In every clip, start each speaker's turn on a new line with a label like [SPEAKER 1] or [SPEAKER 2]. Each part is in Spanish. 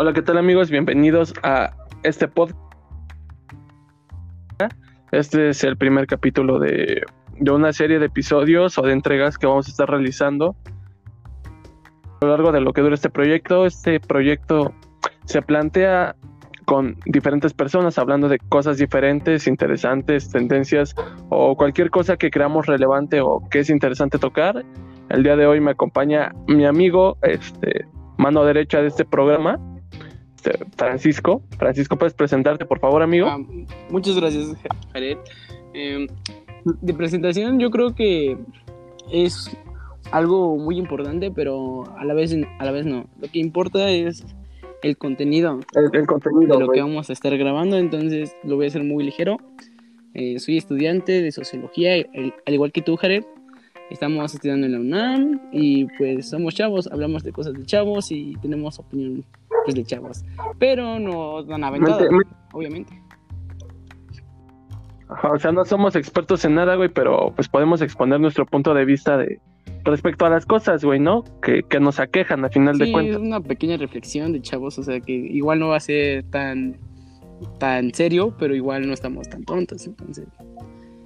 [SPEAKER 1] Hola, ¿qué tal amigos? Bienvenidos a este podcast. Este es el primer capítulo de, de, una serie de episodios o de entregas que vamos a estar realizando a lo largo de lo que dura este proyecto. Este proyecto se plantea con diferentes personas hablando de cosas diferentes, interesantes, tendencias o cualquier cosa que creamos relevante o que es interesante tocar. El día de hoy me acompaña mi amigo, este, mano derecha de este programa, Francisco. Francisco, ¿puedes presentarte, por favor, amigo? Ah,
[SPEAKER 2] muchas gracias, Jared. Eh, de presentación, yo creo que es algo muy importante, pero a la vez, a la vez no. Lo que importa es el contenido.
[SPEAKER 1] El, contenido.
[SPEAKER 2] De lo que vamos a estar grabando, entonces lo voy a hacer muy ligero. Eh, soy estudiante de sociología, al igual que tú, Jared. Estamos estudiando en la UNAM y pues somos chavos, hablamos de cosas de chavos y tenemos opinión pues, de chavos. Pero no dan aventado, obviamente.
[SPEAKER 1] o sea, no somos expertos en nada, güey, pero pues podemos exponer nuestro punto de vista de, respecto a las cosas, güey, ¿no? Que, que, nos aquejan a final de cuentas.
[SPEAKER 2] Es una pequeña reflexión de chavos, o sea, que igual no va a ser tan, tan serio, pero igual no estamos tan tontos, entonces.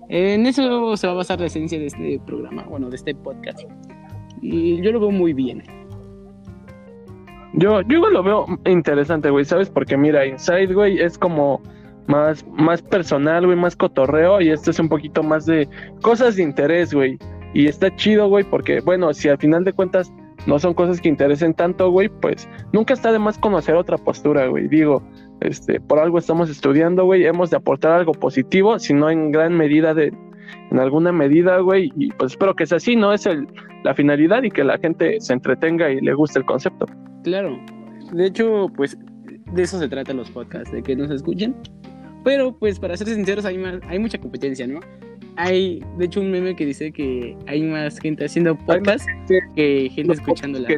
[SPEAKER 2] En eso se va a basar la esencia de este programa, bueno, de este podcast. Y yo lo veo muy bien.
[SPEAKER 1] Yo, yo lo veo interesante, güey, ¿sabes? Porque mira, Inside, güey, es como más, más personal, güey, más cotorreo, y esto es un poquito más de cosas de interés, güey. Y está chido, güey, porque, bueno, si al final de cuentas no son cosas que interesen tanto, güey, pues nunca está de más conocer otra postura, güey. Digo, este, por algo estamos estudiando, güey, hemos de aportar algo positivo, si no en gran medida de, en alguna medida, güey, y pues espero que sea así, ¿no? Es el, la finalidad y que la gente se entretenga y le guste el concepto.
[SPEAKER 2] Claro, de hecho, pues de eso se trata los podcasts, de que nos escuchen, pero pues para ser sinceros hay, hay mucha competencia, ¿no? hay, de hecho, un meme que dice que hay más gente haciendo podcast que gente escuchándola.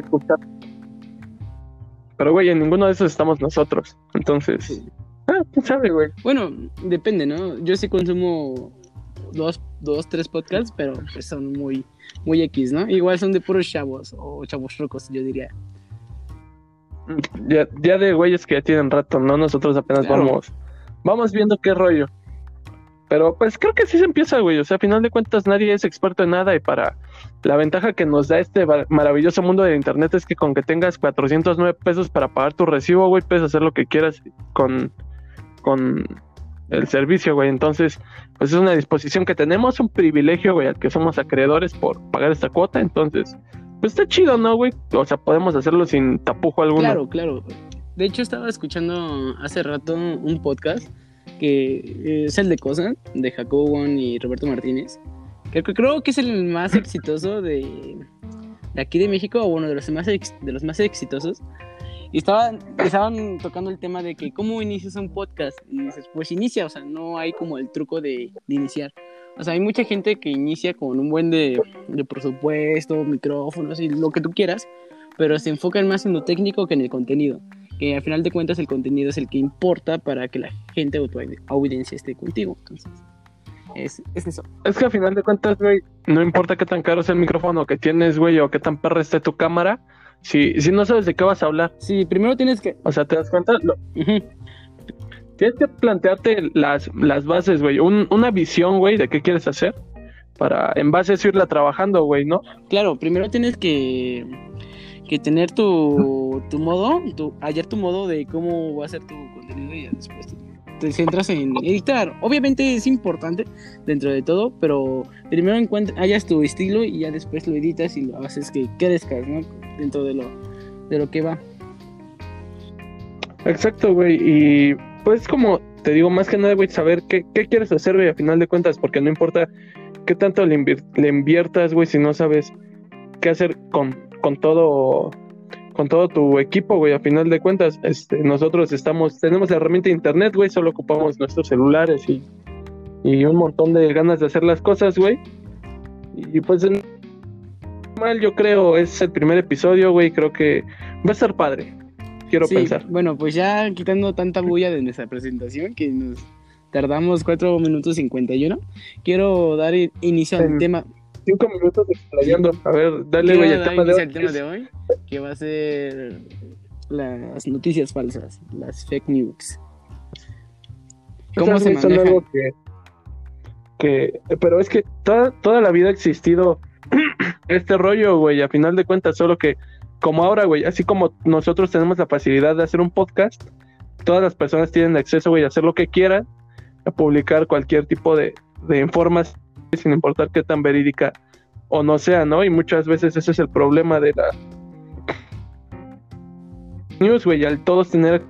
[SPEAKER 1] Pero, güey, en ninguno de esos estamos nosotros. Entonces, ah, quién sabe, güey.
[SPEAKER 2] Bueno, depende, ¿no? Yo sí consumo dos, dos, tres podcasts, pero pues son muy, muy X, ¿no? Igual son de puros chavos o chavos rocos, yo diría.
[SPEAKER 1] Ya, ya de güeyes que ya tienen rato, ¿no? Nosotros apenas vamos, vamos viendo qué rollo. Pero pues creo que sí se empieza, güey. O sea, a final de cuentas nadie es experto en nada y para la ventaja que nos da este maravilloso mundo de internet es que con que tengas 409 pesos para pagar tu recibo, güey, puedes hacer lo que quieras con, con el servicio, güey. Entonces, pues es una disposición que tenemos, un privilegio, güey, al que somos acreedores por pagar esta cuota. Entonces, pues está chido, ¿no, güey? O sea, podemos hacerlo sin tapujo alguno.
[SPEAKER 2] Claro, claro. De hecho, estaba escuchando hace rato un podcast que es el de Cosa, de Jacobo y Roberto Martínez. Creo, creo que es el más exitoso de, de aquí de México, o bueno, de los más, de los más exitosos. Y estaban, estaban tocando el tema de que cómo inicias un podcast. Y dices, pues inicia, o sea, no hay como el truco de, de iniciar. O sea, hay mucha gente que inicia con un buen de, de presupuesto, micrófonos y lo que tú quieras, pero se enfocan más en lo técnico que en el contenido que al final de cuentas el contenido es el que importa para que la gente o tu audiencia esté contigo. Entonces, es, es, eso.
[SPEAKER 1] Es que al final de cuentas, güey, no importa qué tan caro sea el micrófono que tienes, güey, o qué tan perra esté tu cámara, si, si no sabes de qué vas a hablar.
[SPEAKER 2] Sí, primero tienes que...
[SPEAKER 1] O sea, ¿te das cuenta? Tienes que plantearte las, las bases, güey, Un, una visión, güey, de qué quieres hacer para en base a eso irla trabajando, güey, ¿no?
[SPEAKER 2] Claro, primero tienes que que tener tu, tu modo, tu, hallar tu modo de cómo va a ser tu contenido y después te, centras en editar. Obviamente es importante dentro de todo, pero primero encuentra, hallas tu estilo y ya después lo editas y lo haces que crezcas, ¿no? Dentro de lo, de lo que va.
[SPEAKER 1] Exacto, güey. Y pues como te digo, más que nada, güey, saber qué, quieres hacer, güey, a final de cuentas, porque no importa qué tanto le, le inviertas, güey, si no sabes qué hacer con con todo con todo tu equipo, güey, a final de cuentas, este, nosotros estamos, tenemos la herramienta de internet, güey, solo ocupamos nuestros celulares y, un montón de ganas de hacer las cosas, güey. Y pues mal yo creo, es el primer episodio, güey, creo que va a ser padre. Quiero pensar.
[SPEAKER 2] Bueno, pues ya quitando tanta bulla de nuestra presentación, que nos tardamos 4 minutos 51, quiero dar inicio al tema
[SPEAKER 1] cinco minutos explayando. A ver, dale, güey,
[SPEAKER 2] el tema de hoy. El tema de hoy, que va a ser las noticias falsas, las fake news.
[SPEAKER 1] ¿Cómo se maneja? Algo que, que, pero es que toda, toda la vida ha existido este rollo, güey, a final de cuentas, solo que como ahora, güey, así como nosotros tenemos la facilidad de hacer un podcast, todas las personas tienen acceso, güey, a hacer lo que quieran, a publicar cualquier tipo de, de información, sin importar qué tan verídica o no sea, ¿no? Y muchas veces ese es el problema de la news, güey, al todos tener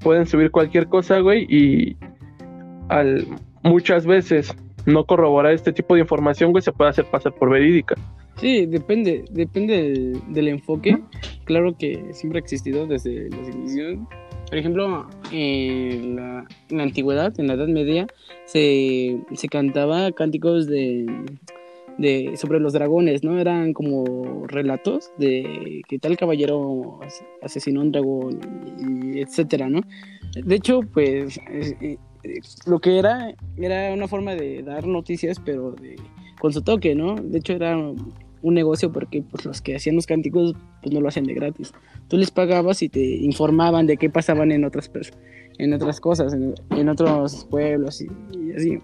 [SPEAKER 1] pueden subir cualquier cosa, güey, y al muchas veces no corroborar este tipo de información, güey, se puede hacer pasar por verídica.
[SPEAKER 2] Sí, depende, depende del, enfoque. Claro que siempre ha existido desde los inicios. Por ejemplo, en la, antigüedad, en la Edad Media, se, se cantaba cánticos de, de, sobre los dragones, ¿no? Eran como relatos de que tal caballero asesinó un dragón, y, etcétera, ¿no? De hecho, pues eh, lo que era era una forma de dar noticias, pero de, con su toque, ¿no? De hecho, era un negocio porque pues los que hacían los cánticos pues no lo hacían de gratis. Tú les pagabas y te informaban de qué pasaban en otras en otras cosas, en, otros pueblos y así.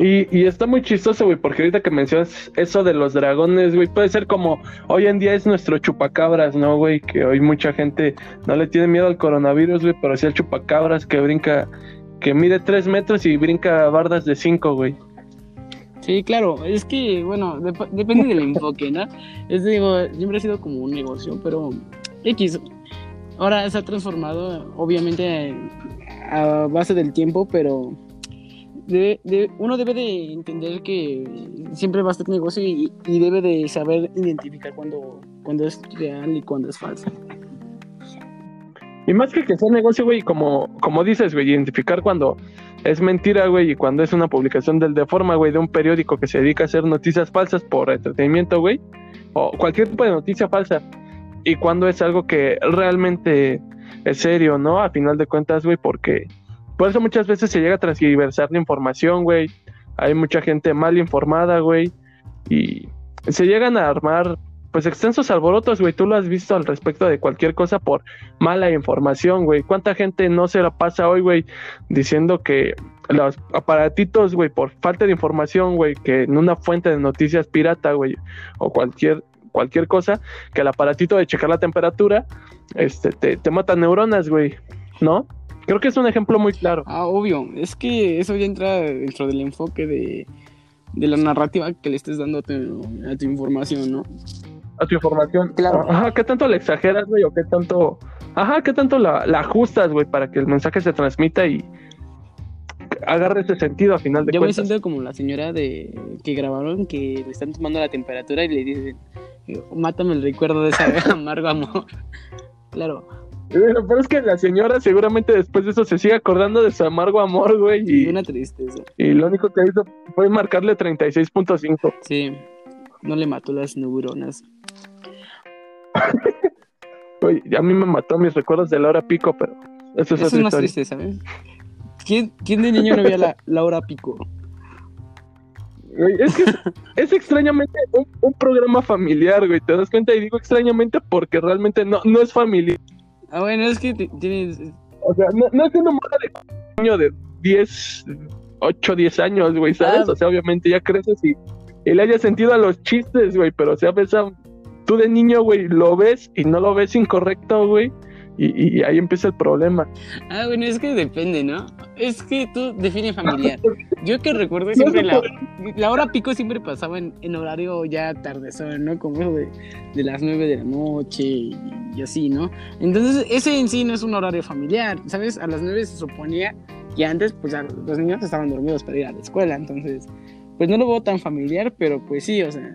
[SPEAKER 1] Y, está muy chistoso, güey, porque ahorita que mencionas eso de los dragones, güey, puede ser como hoy en día es nuestro chupacabras, ¿no, güey? Que hoy mucha gente no le tiene miedo al coronavirus, güey, pero sí al chupacabras que brinca, que mide tres metros y brinca bardas de cinco, güey.
[SPEAKER 2] Sí, claro, es que, bueno, depende del enfoque, ¿no? Es digo, siempre ha sido como un negocio, pero X, ahora se ha transformado, obviamente, a base del tiempo, pero uno debe de entender que siempre va a ser negocio y, debe de saber identificar cuando, cuando es real y cuando es falso.
[SPEAKER 1] Y más que que sea negocio, güey, como, como dices, güey, identificar cuando es mentira, güey, y cuando es una publicación del Deforma, güey, de un periódico que se dedica a hacer noticias falsas por entretenimiento, güey, o cualquier tipo de noticia falsa, y cuando es algo que realmente es serio, ¿no? A final de cuentas, güey, porque por eso muchas veces se llega a transgiversar la información, güey. Hay mucha gente mal informada, güey. Y se llegan a armar, pues, extensos alborotos, güey. Tú lo has visto al respecto de cualquier cosa por mala información, güey. ¿Cuánta gente no se la pasa hoy, güey, diciendo que los aparatitos, güey, por falta de información, güey, que en una fuente de noticias pirata, güey, o cualquier cualquier cosa, que el aparatito de checar la temperatura, este, te, te mata neuronas, güey, ¿no? Creo que es un ejemplo muy claro.
[SPEAKER 2] Ah, obvio. Es que eso ya entra dentro del enfoque de, la narrativa que le estés dando a tu, información, ¿no?
[SPEAKER 1] A tu información. Claro. Ajá, ¿qué tanto la exageras, güey? ¿O qué tanto... Ajá, ¿qué tanto la, ajustas, güey? Para que el mensaje se transmita y agarre ese sentido a final de
[SPEAKER 2] Yo
[SPEAKER 1] cuentas.
[SPEAKER 2] Yo me siento como la señora de que grabaron que le están tomando la temperatura y le dicen, mátame el recuerdo de ese amargo amor. claro,
[SPEAKER 1] pero es que la señora seguramente después de eso se sigue acordando de su amargo amor, güey. Y,
[SPEAKER 2] una tristeza.
[SPEAKER 1] Y lo único que hizo fue marcarle 36.5.
[SPEAKER 2] Sí, no le mató las neuronas.
[SPEAKER 1] Oye, a mí me mató mis recuerdos de Laura Pico, pero eso es,
[SPEAKER 2] otra más triste, ¿sabes? ¿Quién, ¿Quién, de niño no veía la Laura Pico?
[SPEAKER 1] es que es, extrañamente un, programa familiar, güey. ¿Te das cuenta? Y digo extrañamente porque realmente no, no es familiar.
[SPEAKER 2] Ah, bueno, es que tienes.
[SPEAKER 1] O sea, no, no es una morra de un niño de 10, 8, 10 años, güey, ¿sabes? Ah. O sea, obviamente ya creces y, y le haya sentido a los chistes, güey, pero o sea, tú de niño, güey, lo ves y no lo ves incorrecto, güey. Y, ahí empieza el problema.
[SPEAKER 2] Ah, bueno, es que depende, ¿no? Es que tú defines familiar. Yo que recuerdo siempre la, la hora pico siempre pasaba en, horario ya tardezón, ¿no? Como de, de las nueve de la noche y, así, ¿no? Entonces, ese en sí no es un horario familiar, ¿sabes? A las nueve se suponía que antes, pues ya los niños estaban dormidos para ir a la escuela, entonces, pues no lo veo tan familiar, pero pues sí, o sea,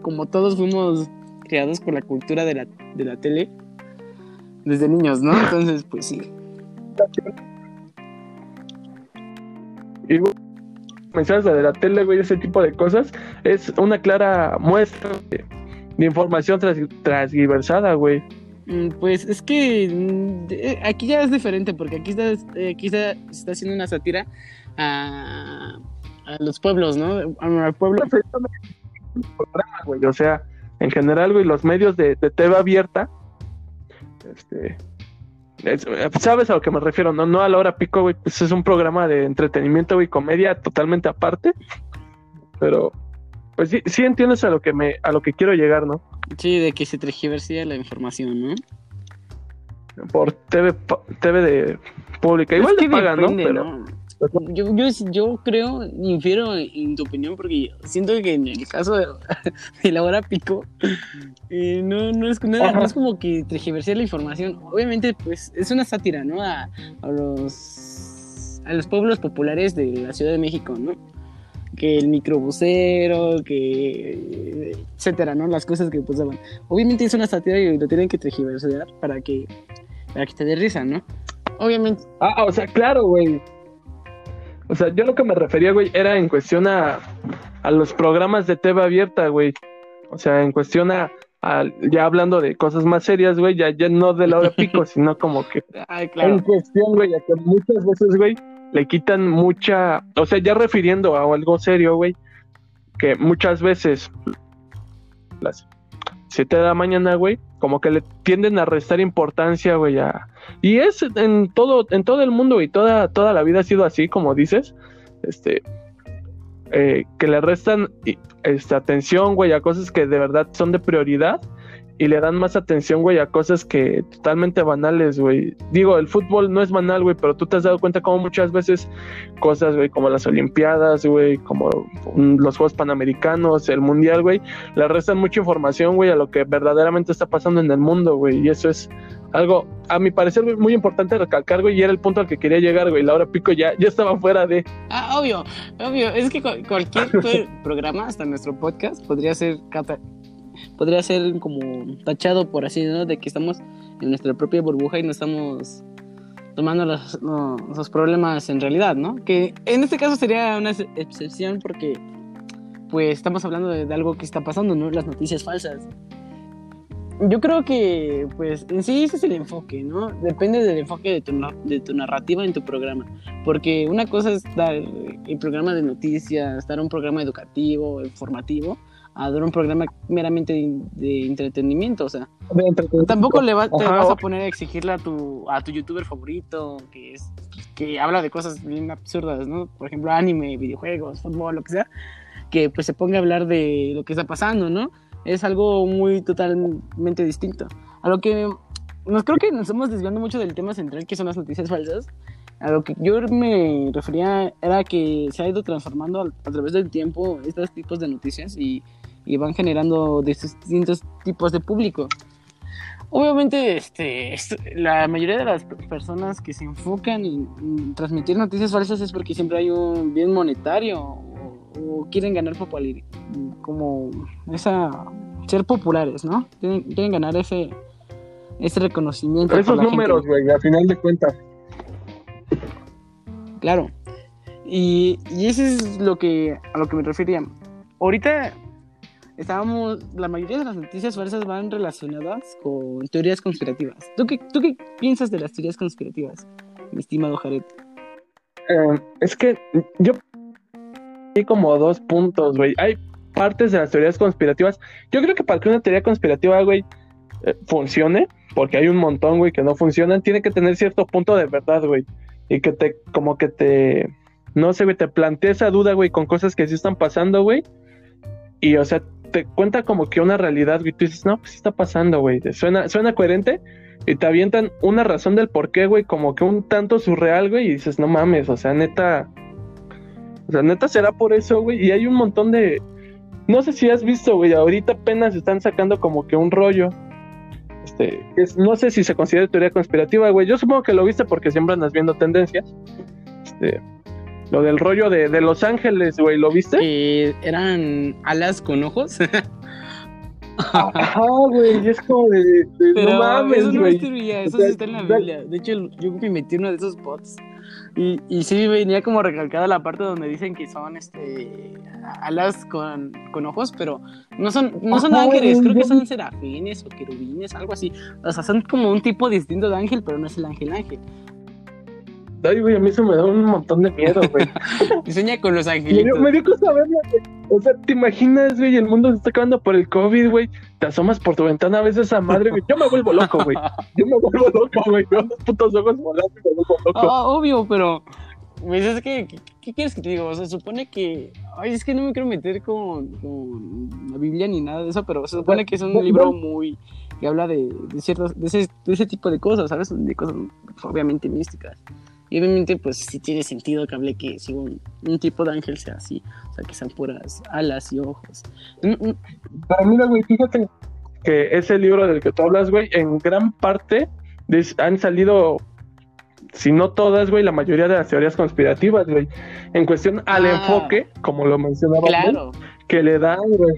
[SPEAKER 2] como todos fuimos creados con la cultura de la, de la tele, desde niños, ¿no? Entonces, pues sí.
[SPEAKER 1] Y mencionas de la tele, güey, ese tipo de cosas, es una clara muestra de, información transgiversada, güey.
[SPEAKER 2] Mm, pues es que mm, eh, aquí ya es diferente, porque aquí está, eh, aquí está, está haciendo una sátira a, a los pueblos, ¿no? A, al pueblo.
[SPEAKER 1] O sea, en general, güey, los medios de, de TV abierta, este, ¿sabes a lo que me refiero? No, no a la hora pico, güey, pues es un programa de entretenimiento y comedia totalmente aparte, pero pues sí, sí entiendes a lo que me, a lo que quiero llegar, ¿no?
[SPEAKER 2] Sí, de que se tergiversía la información, ¿no?
[SPEAKER 1] Por TV, TV de pública, igual te pagan, ¿no? Pero...
[SPEAKER 2] Yo, yo, yo creo, infiero en tu opinión, porque siento que en el caso de, la hora pico, eh, no, no, es, no, es como que tergiversar la información. Obviamente, pues es una sátira, ¿no? A, a, los, a los pueblos populares de la Ciudad de México, ¿no? Que el microbusero, que etcétera, ¿no? Las cosas que pasaban. Obviamente es una sátira y lo tienen que tergiversar para que, para que te dé risa, ¿no? Obviamente.
[SPEAKER 1] Ah, o sea, claro, güey o sea, yo lo que me refería, güey, era en cuestión a, a los programas de TV abierta, güey. O sea, en cuestión a, ya hablando de cosas más serias, güey, ya, ya no de la hora pico, sino como que
[SPEAKER 2] Ay, claro.
[SPEAKER 1] en cuestión, güey, a que muchas veces, güey, le quitan mucha, o sea, ya refiriendo a algo serio, güey, que muchas veces las 7 de la mañana, güey, como que le tienden a restar importancia, güey, a, y es en todo, en todo el mundo y toda, toda la vida ha sido así, como dices, este, eh, que le restan esta atención, güey, a cosas que de verdad son de prioridad y le dan más atención, güey, a cosas que totalmente banales, güey. Digo, el fútbol no es banal, güey, pero tú te has dado cuenta como muchas veces cosas, güey, como las Olimpiadas, güey, como los Juegos Panamericanos, el Mundial, güey, le restan mucha información, güey, a lo que verdaderamente está pasando en el mundo, güey, y eso es algo, a mi parecer, muy importante recalcar, güey, y era el punto al que quería llegar, güey. Laura Pico ya, ya estaba fuera de.
[SPEAKER 2] Ah, obvio, obvio. Es que cualquier programa, hasta nuestro podcast, podría ser podría ser como tachado por así, ¿no? De que estamos en nuestra propia burbuja y no estamos tomando los, los, problemas en realidad, ¿no? Que en este caso sería una excepción porque pues estamos hablando de, de, algo que está pasando, ¿no? Las noticias falsas yo creo que, pues, en sí ese es el enfoque, ¿no? Depende del enfoque de tu, de tu narrativa en tu programa. Porque una cosa es dar el programa de noticias, dar un programa educativo, informativo, a dar un programa meramente de, entretenimiento, o sea. Tampoco le te vas a poner a exigirle a tu, a tu youtuber favorito, que es que habla de cosas bien absurdas, ¿no? Por ejemplo, anime, videojuegos, fútbol, lo que sea, que pues se ponga a hablar de lo que está pasando, ¿no? es algo muy totalmente distinto. A lo que nos creo que nos estamos desviando mucho del tema central que son las noticias falsas. A lo que yo me refería era que se ha ido transformando a, través del tiempo estos tipos de noticias y, y, van generando distintos tipos de público. Obviamente, este, la mayoría de las personas que se enfocan en transmitir noticias falsas es porque siempre hay un bien monetario o quieren ganar popularidad, como esa, ser populares, ¿no? Quieren, ganar ese, ese reconocimiento.
[SPEAKER 1] Esos números, güey, a final de cuentas.
[SPEAKER 2] Claro. Y, y eso es lo que, a lo que me refería. Ahorita estábamos, la mayoría de las noticias falsas van relacionadas con teorías conspirativas. ¿Tú qué, tú qué piensas de las teorías conspirativas, mi estimado Jared?
[SPEAKER 1] Eh, es que yo hay como dos puntos, güey. Hay partes de las teorías conspirativas. Yo creo que para que una teoría conspirativa, güey, eh, funcione, porque hay un montón, güey, que no funcionan, tiene que tener cierto punto de verdad, güey. Y que te, como que te, no sé, güey, te plantea esa duda, güey, con cosas que sí están pasando, güey. Y, o sea, te cuenta como que una realidad, güey. Tú dices, no, pues está pasando, güey. Suena, suena coherente. Y te avientan una razón del por qué, güey, como que un tanto surreal, güey. Y dices, no mames, o sea, neta, o sea, neta será por eso, güey. Y hay un montón de. No sé si has visto, güey. Ahorita apenas están sacando como que un rollo. Este, es, no sé si se considera teoría conspirativa, güey. Yo supongo que lo viste porque siempre andas viendo tendencias. Este, lo del rollo de, de Los Ángeles, güey, ¿lo viste?
[SPEAKER 2] Eran alas con ojos.
[SPEAKER 1] Ajá, güey, es como de, no mames,
[SPEAKER 2] eso
[SPEAKER 1] no
[SPEAKER 2] teoría, eso sí está en la Biblia. De hecho, yo me metí uno de esos bots y, y sí venía como recalcada la parte donde dicen que son este alas con, con ojos, pero no son, no son ángeles, creo que son serafines o querubines, algo así. O sea, son como un tipo distinto de ángel, pero no es el ángel ángel.
[SPEAKER 1] Ay, güey, a mí eso me da un montón de miedo, güey.
[SPEAKER 2] Sueña con los
[SPEAKER 1] me, dio,
[SPEAKER 2] angelitos.
[SPEAKER 1] me dio cosa verla, güey. O sea, ¿te imaginas, güey? El mundo se está acabando por el COVID, güey. Te asomas por tu ventana a veces esa madre, güey. Yo me vuelvo loco, güey. Yo me vuelvo loco, güey. Veo los putos ojos volando y me vuelvo loco.
[SPEAKER 2] Ah, obvio, pero. Pues es que, ¿qué, qué quieres que te diga? O sea, supone que. Ay, es que no me quiero meter con, con la Biblia ni nada de eso, pero se supone que es un libro muy. que habla de, de ciertos. De ese, de ese tipo de cosas, ¿sabes? De cosas obviamente místicas. Y obviamente, pues sí tiene sentido que hable que si un, un tipo de ángel sea así. O sea, que sean puras alas y ojos. Mm, mm,
[SPEAKER 1] Pero mira, güey, fíjate que ese libro del que tú hablas, güey, en gran parte han salido, si no todas, güey, la mayoría de las teorías conspirativas, güey. En cuestión al
[SPEAKER 2] Ah.
[SPEAKER 1] enfoque, como lo mencionaba,
[SPEAKER 2] Claro.
[SPEAKER 1] que le dan, güey.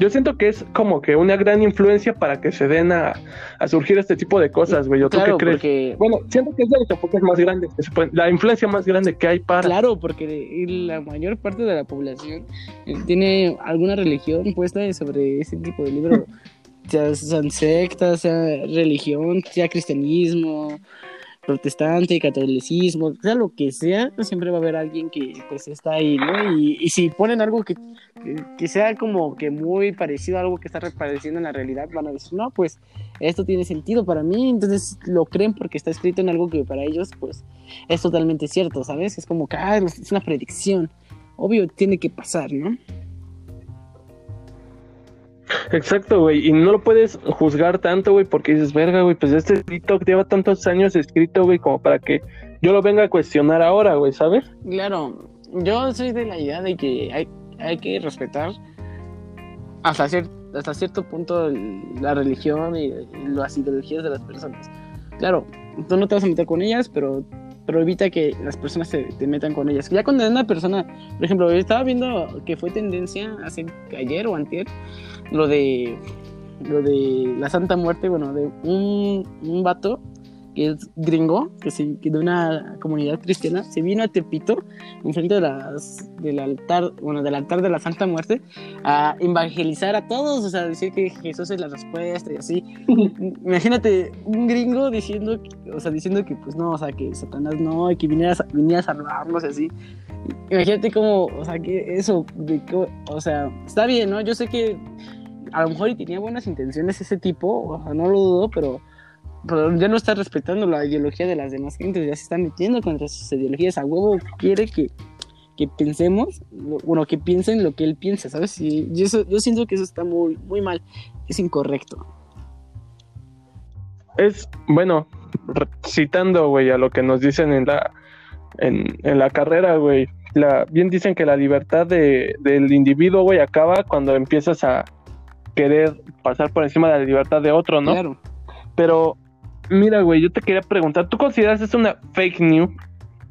[SPEAKER 1] Yo siento que es como que una gran influencia para que se den a, a surgir este tipo de cosas, güey. ¿O tú
[SPEAKER 2] Claro,
[SPEAKER 1] qué crees?
[SPEAKER 2] porque.
[SPEAKER 1] Bueno, siento que es de los enfoques más grandes, que se pueden- la influencia más grande que hay para.
[SPEAKER 2] Claro, porque la mayor parte de la población eh, tiene alguna religión puesta sobre ese tipo de libros. sea, sean sectas, sea religión, sea cristianismo, protestante, catolicismo, sea lo que sea, siempre va a haber alguien que pues está ahí, ¿no? Y, si ponen algo que, que, que sea como que muy parecido a algo que está repareciendo en la realidad, van a decir, no, pues esto tiene sentido para mí, entonces lo creen porque está escrito en algo que para ellos pues es totalmente cierto, ¿sabes? Es como que ah, es una predicción. Obvio, tiene que pasar, ¿no?
[SPEAKER 1] Exacto, güey. Y no lo puedes juzgar tanto, güey, porque dices, verga, güey, pues este TikTok lleva tantos años escrito, güey, como para que yo lo venga a cuestionar ahora, güey, ¿sabes?
[SPEAKER 2] Claro, yo soy de la idea de que hay, hay que respetar hasta, cier- hasta cierto punto la religión y, las ideologías de las personas. Claro, tú no te vas a meter con ellas, pero, pero evita que las personas se te metan con ellas. Ya cuando una persona, por ejemplo, estaba viendo que fue tendencia hace ayer o antier, lo de lo de la Santa Muerte, bueno, de un, un vato que es gringo, que, se, que de una comunidad cristiana, se vino a Tepito, enfrente de las, del altar, bueno, del altar de la Santa Muerte, a evangelizar a todos, o sea, decir que Jesús es la respuesta y así. Imagínate un gringo diciendo, o sea, diciendo que pues no, o sea, que Satanás no, y que viniera, viniera a salvarnos y así. Imagínate cómo, o sea, que eso, de o sea, está bien, ¿no? Yo sé que a lo mejor y tenía buenas intenciones ese tipo, no lo dudo, pero, ya no está respetando la ideología de las demás gentes, ya se está metiendo contra sus ideologías. A huevo quiere que, que pensemos, bueno, que piensen lo que él piensa, ¿sabes? Y, y eso, yo siento que eso está muy, muy mal, es incorrecto.
[SPEAKER 1] Es, bueno, citando, güey, a lo que nos dicen en la, en, la carrera, güey. La, bien dicen que la libertad de, del individuo, güey, acaba cuando empiezas a querer pasar por encima de la libertad de otro, ¿no?
[SPEAKER 2] Claro.
[SPEAKER 1] Pero, mira, güey, yo te quería preguntar, ¿tú consideras esto una fake news?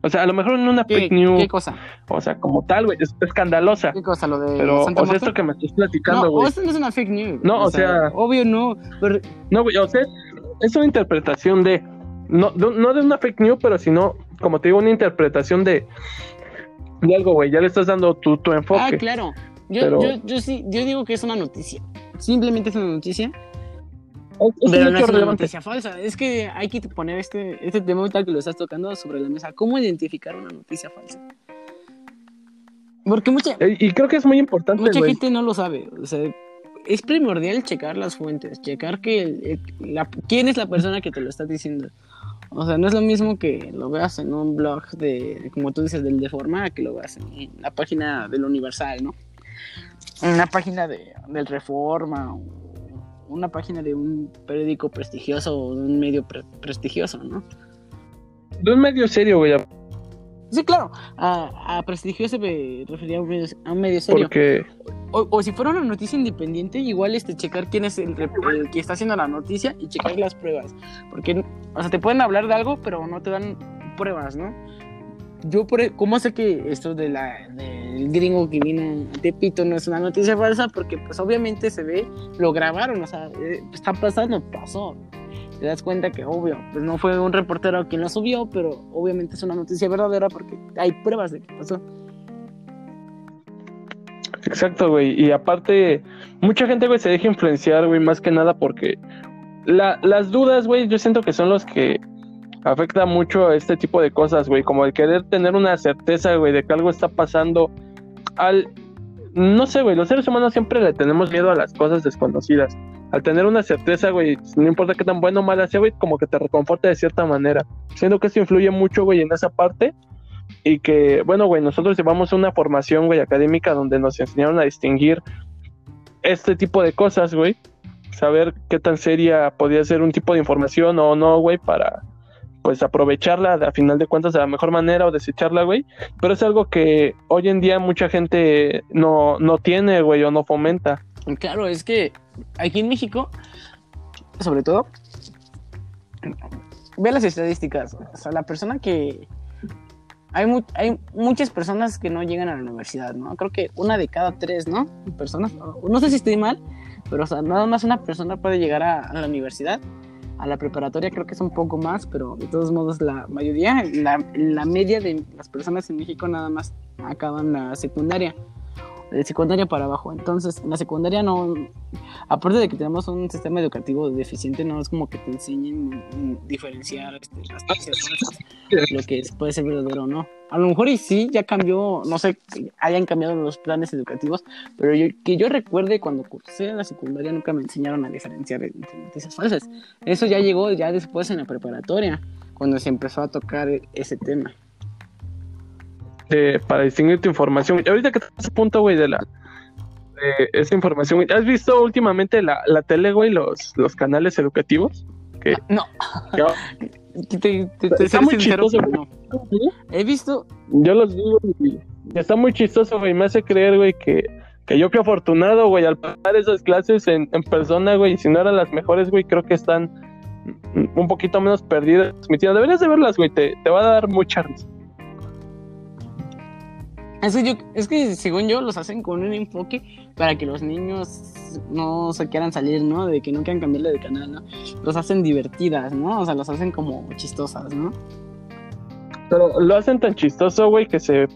[SPEAKER 1] O sea, a lo mejor no una
[SPEAKER 2] ¿Qué,
[SPEAKER 1] fake news,
[SPEAKER 2] qué cosa?
[SPEAKER 1] o sea, como tal, güey, es escandalosa.
[SPEAKER 2] ¿Qué cosa? Lo de
[SPEAKER 1] Pero,
[SPEAKER 2] Santa
[SPEAKER 1] o sea, esto que me estás platicando,
[SPEAKER 2] No,
[SPEAKER 1] güey.
[SPEAKER 2] esto no es una fake news.
[SPEAKER 1] No, o sea-
[SPEAKER 2] Obvio no, pero
[SPEAKER 1] No, güey, o sea, es- es una interpretación de no, de, no de una fake news, pero sino, como te digo, una interpretación de, de algo, güey. Ya le estás dando tu, tu enfoque.
[SPEAKER 2] Ah, claro. Yo,
[SPEAKER 1] Pero-
[SPEAKER 2] yo, yo sí, yo digo que es una noticia. Simplemente es una noticia,
[SPEAKER 1] Es, es
[SPEAKER 2] pero no es una noticia falsa. Es que hay que poner este, este tema ahorita que lo estás tocando sobre la mesa. ¿Cómo identificar una noticia falsa? Porque mucha,
[SPEAKER 1] Eh, Y creo que es muy importante,
[SPEAKER 2] mucha
[SPEAKER 1] güey.
[SPEAKER 2] gente no lo sabe. O sea, es primordial checar las fuentes, checar que el- el- la- quién es la persona que te lo está diciendo. O sea, no es lo mismo que lo veas en un blog de, como tú dices, del Deforma, que lo veas en la página del Universal, ¿no? Una página de, del Reforma, o una página de un periódico prestigioso o de un medio pre- prestigioso, ¿no?
[SPEAKER 1] De un medio serio, güey.
[SPEAKER 2] Sí, claro, a, a prestigioso me refería a un medio, a un medio serio.
[SPEAKER 1] Porque,
[SPEAKER 2] O, o si fuera una noticia independiente, igual este checar quién es el, el que está haciendo la noticia y checar las pruebas. Porque, o sea, te pueden hablar de algo, pero no te dan pruebas, ¿no? Yo, por, e- ¿cómo sé que esto de del gringo que vino a Tepito no es una noticia falsa? Porque, pues, obviamente se ve, lo grabaron, o sea, eh, está pasando, pasó. Te das cuenta que, obvio, pues no fue un reportero quien lo subió, pero obviamente es una noticia verdadera porque hay pruebas de que pasó.
[SPEAKER 1] exacto, güey. Y aparte, mucha gente, güey, se deja influenciar, güey, más que nada porque la- las dudas, güey, yo siento que son los que afecta mucho este tipo de cosas, güey, como el querer tener una certeza, güey, de que algo está pasando al no sé, güey, los seres humanos siempre le tenemos miedo a las cosas desconocidas. Al tener una certeza, güey, no importa qué tan bueno o mala sea, güey, como que te reconforta de cierta manera. Siendo que eso influye mucho, güey, en esa parte. Y que, bueno, güey, nosotros llevamos una formación, güey, académica donde nos enseñaron a distinguir este tipo de cosas, güey. Saber qué tan seria podía ser un tipo de información o no, güey, para pues aprovecharla a final de cuentas de la mejor manera o desecharla, güey. Pero es algo que hoy en día mucha gente no, no tiene, güey, o no fomenta.
[SPEAKER 2] Claro, es que aquí en México, sobre todo, ve las estadísticas. O sea, la persona que... Hay, hay muchas personas que no llegan a la universidad, ¿no? Creo que una de cada tres, ¿no? Personas, no sé si estoy mal, pero o sea, nada más una persona puede llegar a la universidad a la preparatoria creo que es un poco más, pero de todos modos la mayoría, la, la media de las personas en México nada más acaban la secundaria de secundaria para abajo. Entonces, en la secundaria no, aparte de que tenemos un sistema educativo deficiente, no es como que te enseñen diferenciar este, las lo que puede ser verdadero o no. A lo mejor y sí, ya cambió, no sé, hayan cambiado los planes educativos, pero yo, que yo recuerde cuando cursé en la secundaria nunca me enseñaron a diferenciar entre noticias falsas. Eso ya llegó ya después en la preparatoria, cuando se empezó a tocar ese tema
[SPEAKER 1] para distinguir tu información. Ahorita que estás a punto, güey, de la esa información, ¿has visto últimamente la, la tele, güey, los, los canales educativos? Que,
[SPEAKER 2] no. está muy chistoso, güey. He visto.
[SPEAKER 1] Yo los digo, y está muy chistoso, güey. Me hace creer, güey, que, que yo que afortunado, güey, al pasar esas clases en, en persona, güey, si no eran las mejores, güey, creo que están un poquito menos perdidas. Deberías de verlas, güey, te, te va a dar mucha risa.
[SPEAKER 2] Es que, yo, es que según yo los hacen con un enfoque para que los niños no se quieran salir, ¿no? De que no quieran cambiarle de canal, ¿no? Los hacen divertidas, ¿no? O sea, los hacen como chistosas, ¿no?
[SPEAKER 1] Pero lo hacen tan chistoso, güey, que se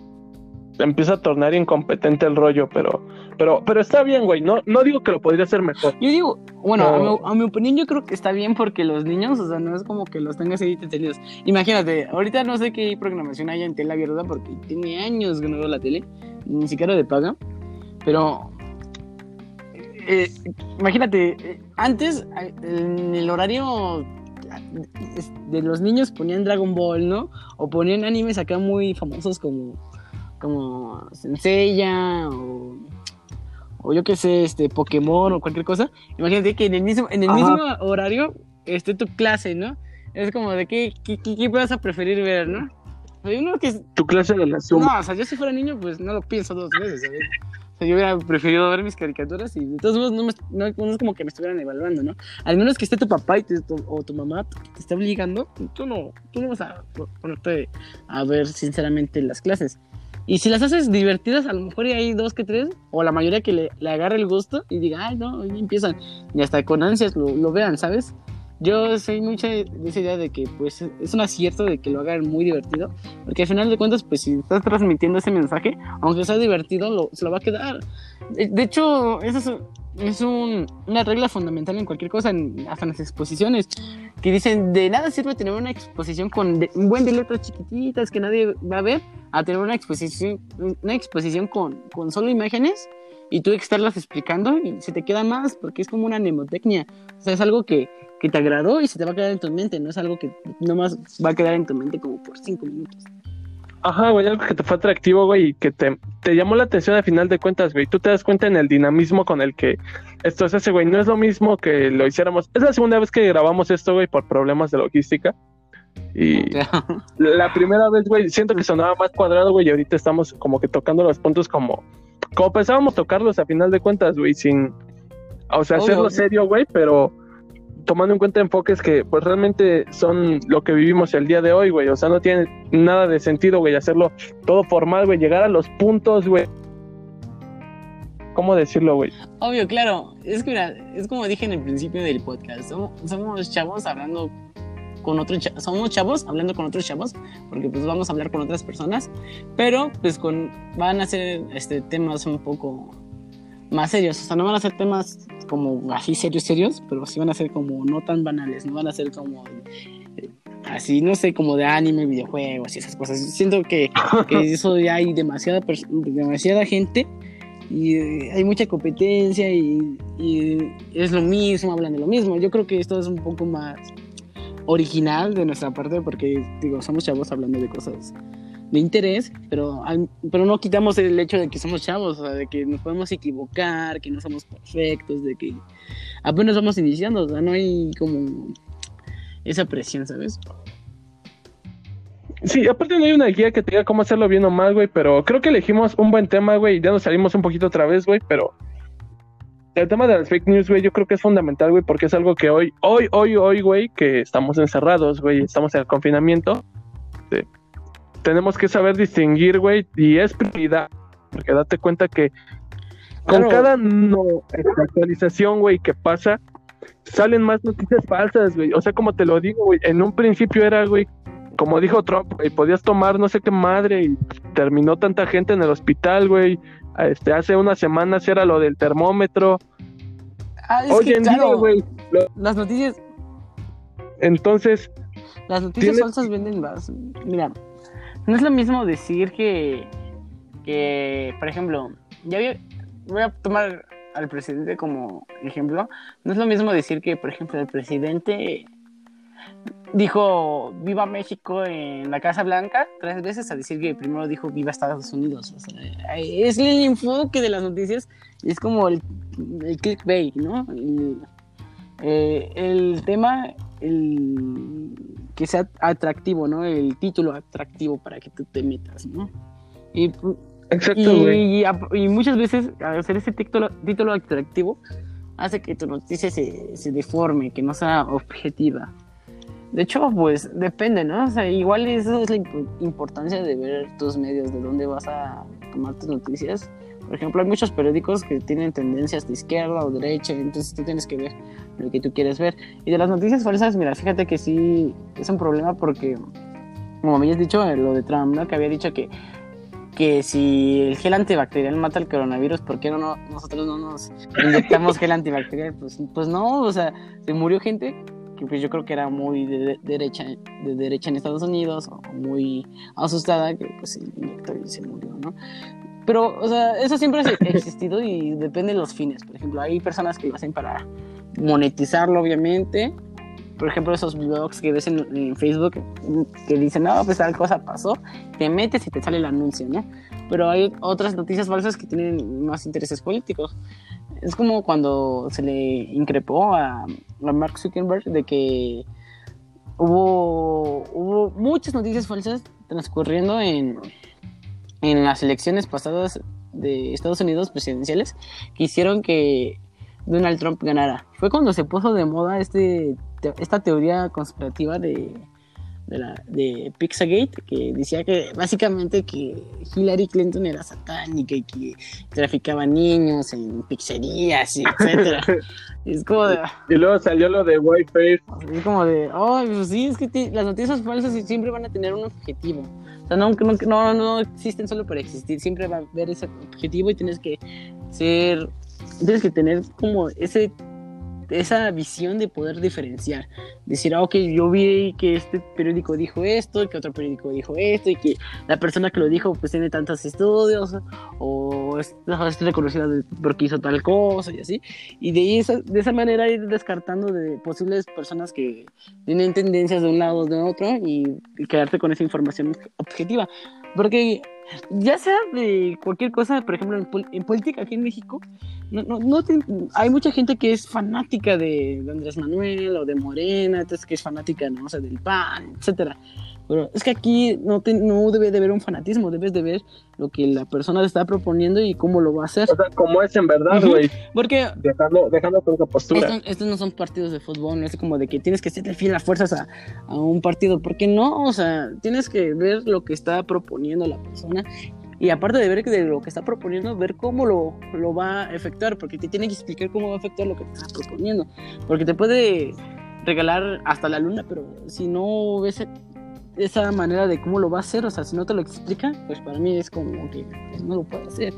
[SPEAKER 1] empieza a tornar incompetente el rollo, pero pero pero está bien, güey, no no digo que lo podría hacer mejor.
[SPEAKER 2] Yo digo, bueno, a, mi, opinión yo creo que está bien porque los niños, o sea, no es como que los tengas ahí detenidos. Imagínate, ahorita no sé qué programación hay en tele abierta porque tiene años que no veo la tele, ni siquiera de paga, pero eh, imagínate, antes en el horario de los niños ponían Dragon Ball, ¿no? O ponían animes acá muy famosos como como Senseiya o, o yo qué sé, este Pokémon o cualquier cosa. Imagínate que en el mismo, en el mismo horario esté tu clase, ¿no? Es como de qué, qué, qué, vas a preferir ver, ¿no?
[SPEAKER 1] que tu clase de la suma.
[SPEAKER 2] No, o sea, yo si fuera niño, pues no lo pienso dos veces, ¿sabes? O sea, yo hubiera preferido ver mis caricaturas y de todos modos no, me, no, es como que me estuvieran evaluando, ¿no? Al menos que esté tu papá y o tu mamá te esté obligando, tú no, tú no vas a ponerte a ver sinceramente las clases. Y si las haces divertidas, a lo mejor hay dos que tres, o la mayoría que le, le agarre el gusto y diga, ay, no, y empiezan, y hasta con ansias lo, lo vean, ¿sabes? Yo soy mucha de esa idea de que pues es un acierto de que lo hagan muy divertido, porque al final de cuentas pues si estás transmitiendo ese mensaje, aunque sea divertido, lo, se lo va a quedar. De, hecho, eso es, es un, una regla fundamental en cualquier cosa, hasta en las exposiciones, que dicen, de nada sirve tener una exposición con un buen de letras chiquititas que nadie va a ver, a tener una exposición, una exposición con, con solo imágenes y tú estarlas explicando y se te queda más porque es como una mnemotecnia. O sea, es algo que, que te agradó y se te va a quedar en tu mente, no es algo que nomás va a quedar en tu mente como por cinco minutos.
[SPEAKER 1] Ajá, güey, algo que te fue atractivo, güey, y que te, te llamó la atención al final de cuentas, güey. Tú te das cuenta en el dinamismo con el que esto se hace, güey. No es lo mismo que lo hiciéramos. Es la segunda vez que grabamos esto, güey, por problemas de logística. Y la primera vez, güey, siento que sonaba más cuadrado, güey, y ahorita estamos como que tocando los puntos como, como pensábamos tocarlos a final de cuentas, güey, sin, o sea, hacerlo serio, güey, pero tomando en cuenta enfoques que pues realmente son lo que vivimos el día de hoy, güey, o sea, no tiene nada de sentido, güey, hacerlo todo formal, güey, llegar a los puntos, güey. ¿Cómo decirlo, güey?
[SPEAKER 2] Obvio, claro. Es que mira, es como dije en el principio del podcast. Somos, somos chavos hablando con otros somos chavos hablando con otros chavos porque pues vamos a hablar con otras personas pero pues con van a ser este temas un poco más serios o sea no van a ser temas como así serios serios pero sí van a ser como no tan banales no van a ser como así, no sé, como de anime, videojuegos y esas cosas. Siento que, que eso ya hay demasiada, demasiada gente y eh, hay mucha competencia y, y, es lo mismo, hablan de lo mismo. Yo creo que esto es un poco más original de nuestra parte porque, digo, somos chavos hablando de cosas de interés, pero, pero no quitamos el hecho de que somos chavos, o sea, de que nos podemos equivocar, que no somos perfectos, de que apenas vamos iniciando, o sea, no hay como esa presión, ¿sabes?
[SPEAKER 1] Sí, aparte no hay una guía que te diga cómo hacerlo bien o mal, güey, pero creo que elegimos un buen tema, güey, ya nos salimos un poquito otra vez, güey, pero el tema de las fake news, güey, yo creo que es fundamental, güey, porque es algo que hoy, hoy, hoy, hoy, güey, que estamos encerrados, güey, estamos en el confinamiento, tenemos que saber distinguir, güey, y es prioridad, porque date cuenta que con cada no actualización, güey, que pasa, salen más noticias falsas, güey. O sea, como te lo digo, güey, en un principio era, güey, como dijo Trump, güey, podías tomar no sé qué madre y terminó tanta gente en el hospital, güey. Este, hace unas semanas era lo del termómetro.
[SPEAKER 2] Ah, Hoy en día, güey. Las noticias.
[SPEAKER 1] Entonces.
[SPEAKER 2] Las noticias falsas venden más. Mira, no es lo mismo decir que, que por ejemplo, ya voy a tomar al presidente como ejemplo. No es lo mismo decir que, por ejemplo, el presidente dijo viva México en la Casa Blanca tres veces a decir que primero dijo viva Estados Unidos. es el enfoque de las noticias, es como el, clickbait, ¿no? Eh, el tema, el que sea atractivo, ¿no? El título atractivo para que tú te metas, ¿no? Y, y, muchas veces hacer ese título, título atractivo hace que tu noticia se, se, deforme, que no sea objetiva. De hecho, pues depende, ¿no? O sea, igual eso es la importancia de ver tus medios, de dónde vas a tomar tus noticias. Por ejemplo, hay muchos periódicos que tienen tendencias de izquierda o derecha, entonces tú tienes que ver lo que tú quieres ver. Y de las noticias falsas, mira, fíjate que sí es un problema porque, como habías dicho, lo de Trump, ¿no? Que había dicho que, que si el gel antibacterial mata el coronavirus, ¿por qué no, nosotros no nos inyectamos gel antibacterial? Pues, pues no, o sea, se murió gente que pues yo creo que era muy de, derecha de derecha en Estados Unidos o muy asustada que pues se inyectó y se murió, ¿no? Pero, o sea, eso siempre ha existido y depende de los fines. Por ejemplo, hay personas que lo hacen para monetizarlo, obviamente. Por ejemplo, esos blogs que ves en, Facebook que dicen, no, pues tal cosa pasó, te metes y te sale el anuncio, ¿no? Pero hay otras noticias falsas que tienen más intereses políticos. Es como cuando se le increpó a, a Mark Zuckerberg de que hubo, hubo muchas noticias falsas transcurriendo en, en las elecciones pasadas de Estados Unidos presidenciales que hicieron que Donald Trump ganara. Fue cuando se puso de moda este, esta teoría conspirativa de, de, la, de Pixagate, que decía que básicamente que Hillary Clinton era satánica y que traficaba niños en pizzerías, etcétera. es como de...
[SPEAKER 1] Y luego salió lo de Whiteface.
[SPEAKER 2] Es como de, oh, pues sí, es que las noticias falsas siempre van a tener un objetivo. No, no, no existen solo para existir, siempre va a haber ese objetivo y tienes que ser, tienes que tener como ese esa visión de poder diferenciar. Decir, ah, ok, yo vi que este periódico dijo esto, que otro periódico dijo esto, y que la persona que lo dijo pues tiene tantos estudios, o es, reconocida porque hizo tal cosa y así. Y de esa, de esa manera ir descartando de posibles personas que tienen tendencias de un lado o de otro y, y quedarte con esa información objetiva. Porque ya sea de cualquier cosa, por ejemplo, en, política aquí en México, no, no, no hay mucha gente que es fanática de, Andrés Manuel o de Morena, entonces que es fanática, no sé, del PAN, etcétera. Pero es que aquí no, te, no debe de haber un fanatismo, debes de ver lo que la persona te está proponiendo y cómo lo va a hacer.
[SPEAKER 1] O sea, cómo es en verdad, güey.
[SPEAKER 2] Porque...
[SPEAKER 1] Dejando, dejando tu postura.
[SPEAKER 2] Estos, no son partidos de fútbol, no es como de que tienes que ser fiel a fuerzas a, a un partido, porque no, o sea, tienes que ver lo que está proponiendo la persona y aparte de ver de lo que está proponiendo, ver cómo lo, lo va a efectuar, porque te tiene que explicar cómo va a afectar lo que te está proponiendo. Porque te puede regalar hasta la luna, pero si no ves esa manera de cómo lo va a hacer, o sea, si no te lo explica, pues para mí es como que pues, no lo puede hacer.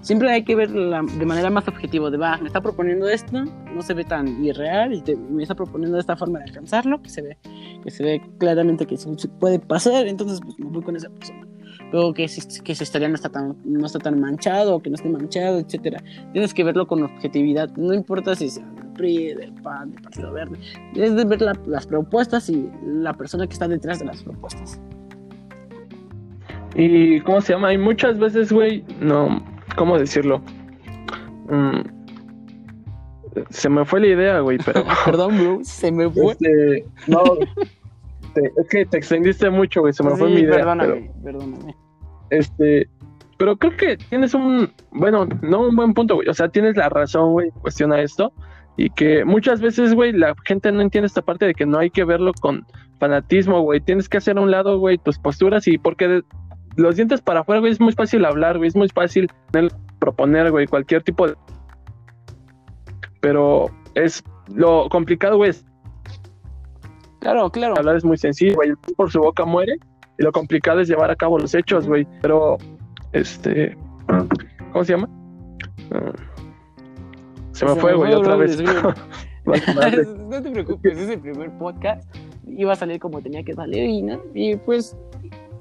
[SPEAKER 2] Siempre hay que ver de manera más objetiva, de va, me está proponiendo esto, no se ve tan irreal y me está proponiendo esta forma de alcanzarlo, que se ve que se ve claramente que se puede pasar, entonces pues, me voy con esa persona. Luego que, que su historia no está, tan, no está tan manchado, que no esté manchado, etcétera. Tienes que verlo con objetividad, no importa si sea del PRI, del PAN, del Partido Verde. Tienes que ver las propuestas y la persona que está detrás de las propuestas.
[SPEAKER 1] Y, ¿cómo se llama? Hay muchas veces, güey, no, ¿cómo decirlo? Mm, se me fue la idea, güey, pero...
[SPEAKER 2] Perdón, bro, se me fue.
[SPEAKER 1] Este, no, es que te extendiste mucho, güey, se me fue mi idea.
[SPEAKER 2] Perdóname, perdóname.
[SPEAKER 1] Este, pero creo que tienes un, bueno, no un buen punto, güey, o sea, tienes la razón, güey, cuestiona esto, y que muchas veces, güey, la gente no entiende esta parte de que no hay que verlo con fanatismo, güey, tienes que hacer a un lado, güey, tus posturas y porque los dientes para afuera, güey, es muy fácil hablar, güey, es muy fácil proponer, güey, cualquier tipo de... Pero es lo complicado, güey.
[SPEAKER 2] Claro, claro.
[SPEAKER 1] Hablar es muy sencillo, güey, por su boca muere y lo complicado es llevar a cabo los hechos, güey. Pero, este, ¿cómo se llama? Ah, se me fue, güey, otra vez.
[SPEAKER 2] no te preocupes, es el primer podcast. Iba a salir como tenía que salir y, ¿no? y pues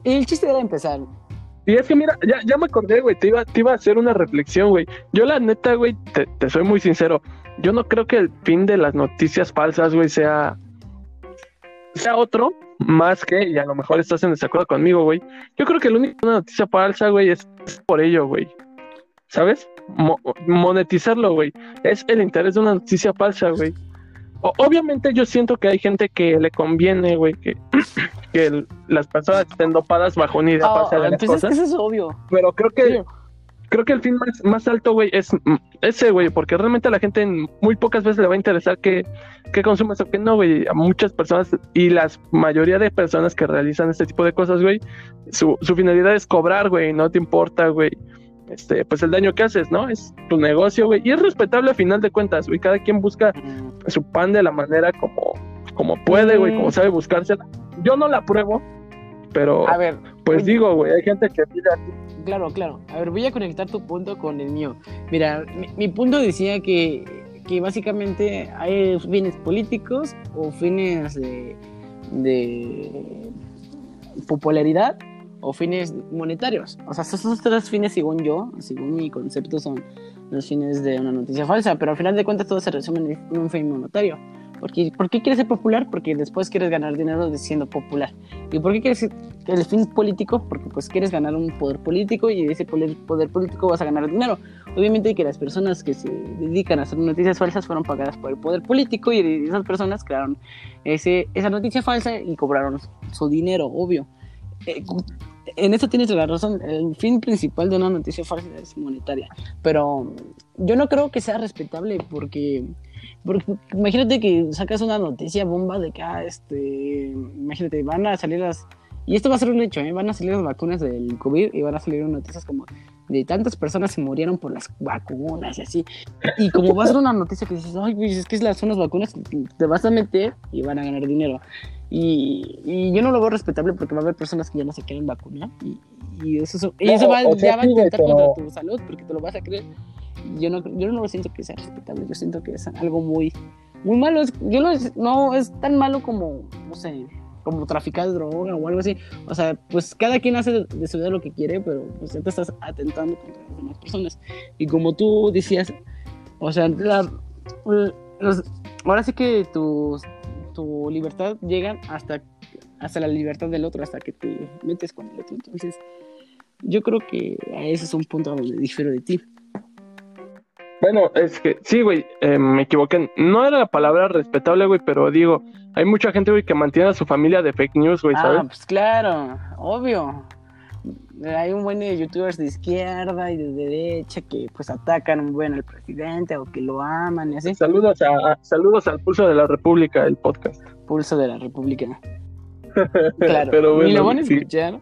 [SPEAKER 2] el chiste era empezar.
[SPEAKER 1] Y es que mira, ya, ya me acordé, güey, te iba, te iba a hacer una reflexión, güey. Yo la neta, güey, te, soy muy sincero. Yo no creo que el fin de las noticias falsas, güey, sea, sea otro, más que, y a lo mejor estás en desacuerdo conmigo, güey. Yo creo que la única noticia falsa, güey, es, por ello, güey. ¿Sabes? monetizarlo, güey. Es el interés de una noticia falsa, güey. Obviamente yo siento que hay gente que le conviene, güey, que, que las personas estén dopadas bajo una idea
[SPEAKER 2] oh, de las cosas. eso es obvio.
[SPEAKER 1] Pero creo que creo que el fin más, más alto, güey, es ese, güey, porque realmente a la gente muy pocas veces le va a interesar que, que consumes o que no, güey. A muchas personas y la mayoría de personas que realizan este tipo de cosas, güey, su, su finalidad es cobrar, güey, no te importa, güey este, pues el daño que haces, ¿no? Es tu negocio, güey. Y es respetable a final de cuentas, güey. Cada quien busca su pan de la manera como, como puede, güey, como sabe buscársela. Yo no la pruebo, pero a ver, pues digo, güey, hay gente que pide así.
[SPEAKER 2] Claro, claro. A ver, voy a conectar tu punto con el mío. Mira, mi, punto decía que, que, básicamente hay fines políticos o fines de, de popularidad o fines monetarios. O sea, esos tres fines, según yo, según mi concepto, son los fines de una noticia falsa, pero al final de cuentas todo se resume en un fin monetario. Porque, ¿Por qué quieres ser popular? Porque después quieres ganar dinero siendo popular. ¿Y por qué quieres el fin político? Porque pues quieres ganar un poder político y de ese poder, poder político vas a ganar dinero. Obviamente que las personas que se dedican a hacer noticias falsas fueron pagadas por el poder político y esas personas crearon ese, esa noticia falsa y cobraron su dinero, obvio. Eh, en eso tienes la razón. El fin principal de una noticia falsa es monetaria. Pero yo no creo que sea respetable porque, imagínate que sacas una noticia bomba de que, ah, este, imagínate, van a salir las. Y esto va a ser un hecho, ¿eh? van a salir las vacunas del COVID y van a salir noticias como de tantas personas se murieron por las vacunas y así. Y como va a ser una noticia que dices, ay, pues es que son las vacunas, te vas a meter y van a ganar dinero. Y, yo no lo veo respetable porque va a haber personas que ya no se quieren vacunar y, eso, eso va, ya va a intentar contra tu salud porque te lo vas a creer. Yo no, yo no lo siento que sea respetable, yo siento que es algo muy, muy malo. Yo no, no es tan malo como, no sé, como traficar droga o algo así. O sea, pues cada quien hace de su vida lo que quiere, pero pues ya te estás atentando contra las demás personas. Y como tú decías, o sea, ahora sí que tus tu libertad llegan hasta, hasta la libertad del otro, hasta que te metes con el otro. Entonces, yo creo que ese es un punto donde difiero de ti.
[SPEAKER 1] Bueno, es que sí, güey, eh, me equivoqué. No era la palabra respetable, güey, pero digo, hay mucha gente, güey, que mantiene a su familia de fake news, güey, ¿sabes?
[SPEAKER 2] Ah, pues claro, obvio. Hay un buen de youtubers de izquierda y de derecha que pues atacan un buen al presidente o que lo aman y así.
[SPEAKER 1] Saludos a, saludos al Pulso de la República, el podcast.
[SPEAKER 2] Pulso de la República. claro. Pero bueno, ¿Y lo van a escuchar?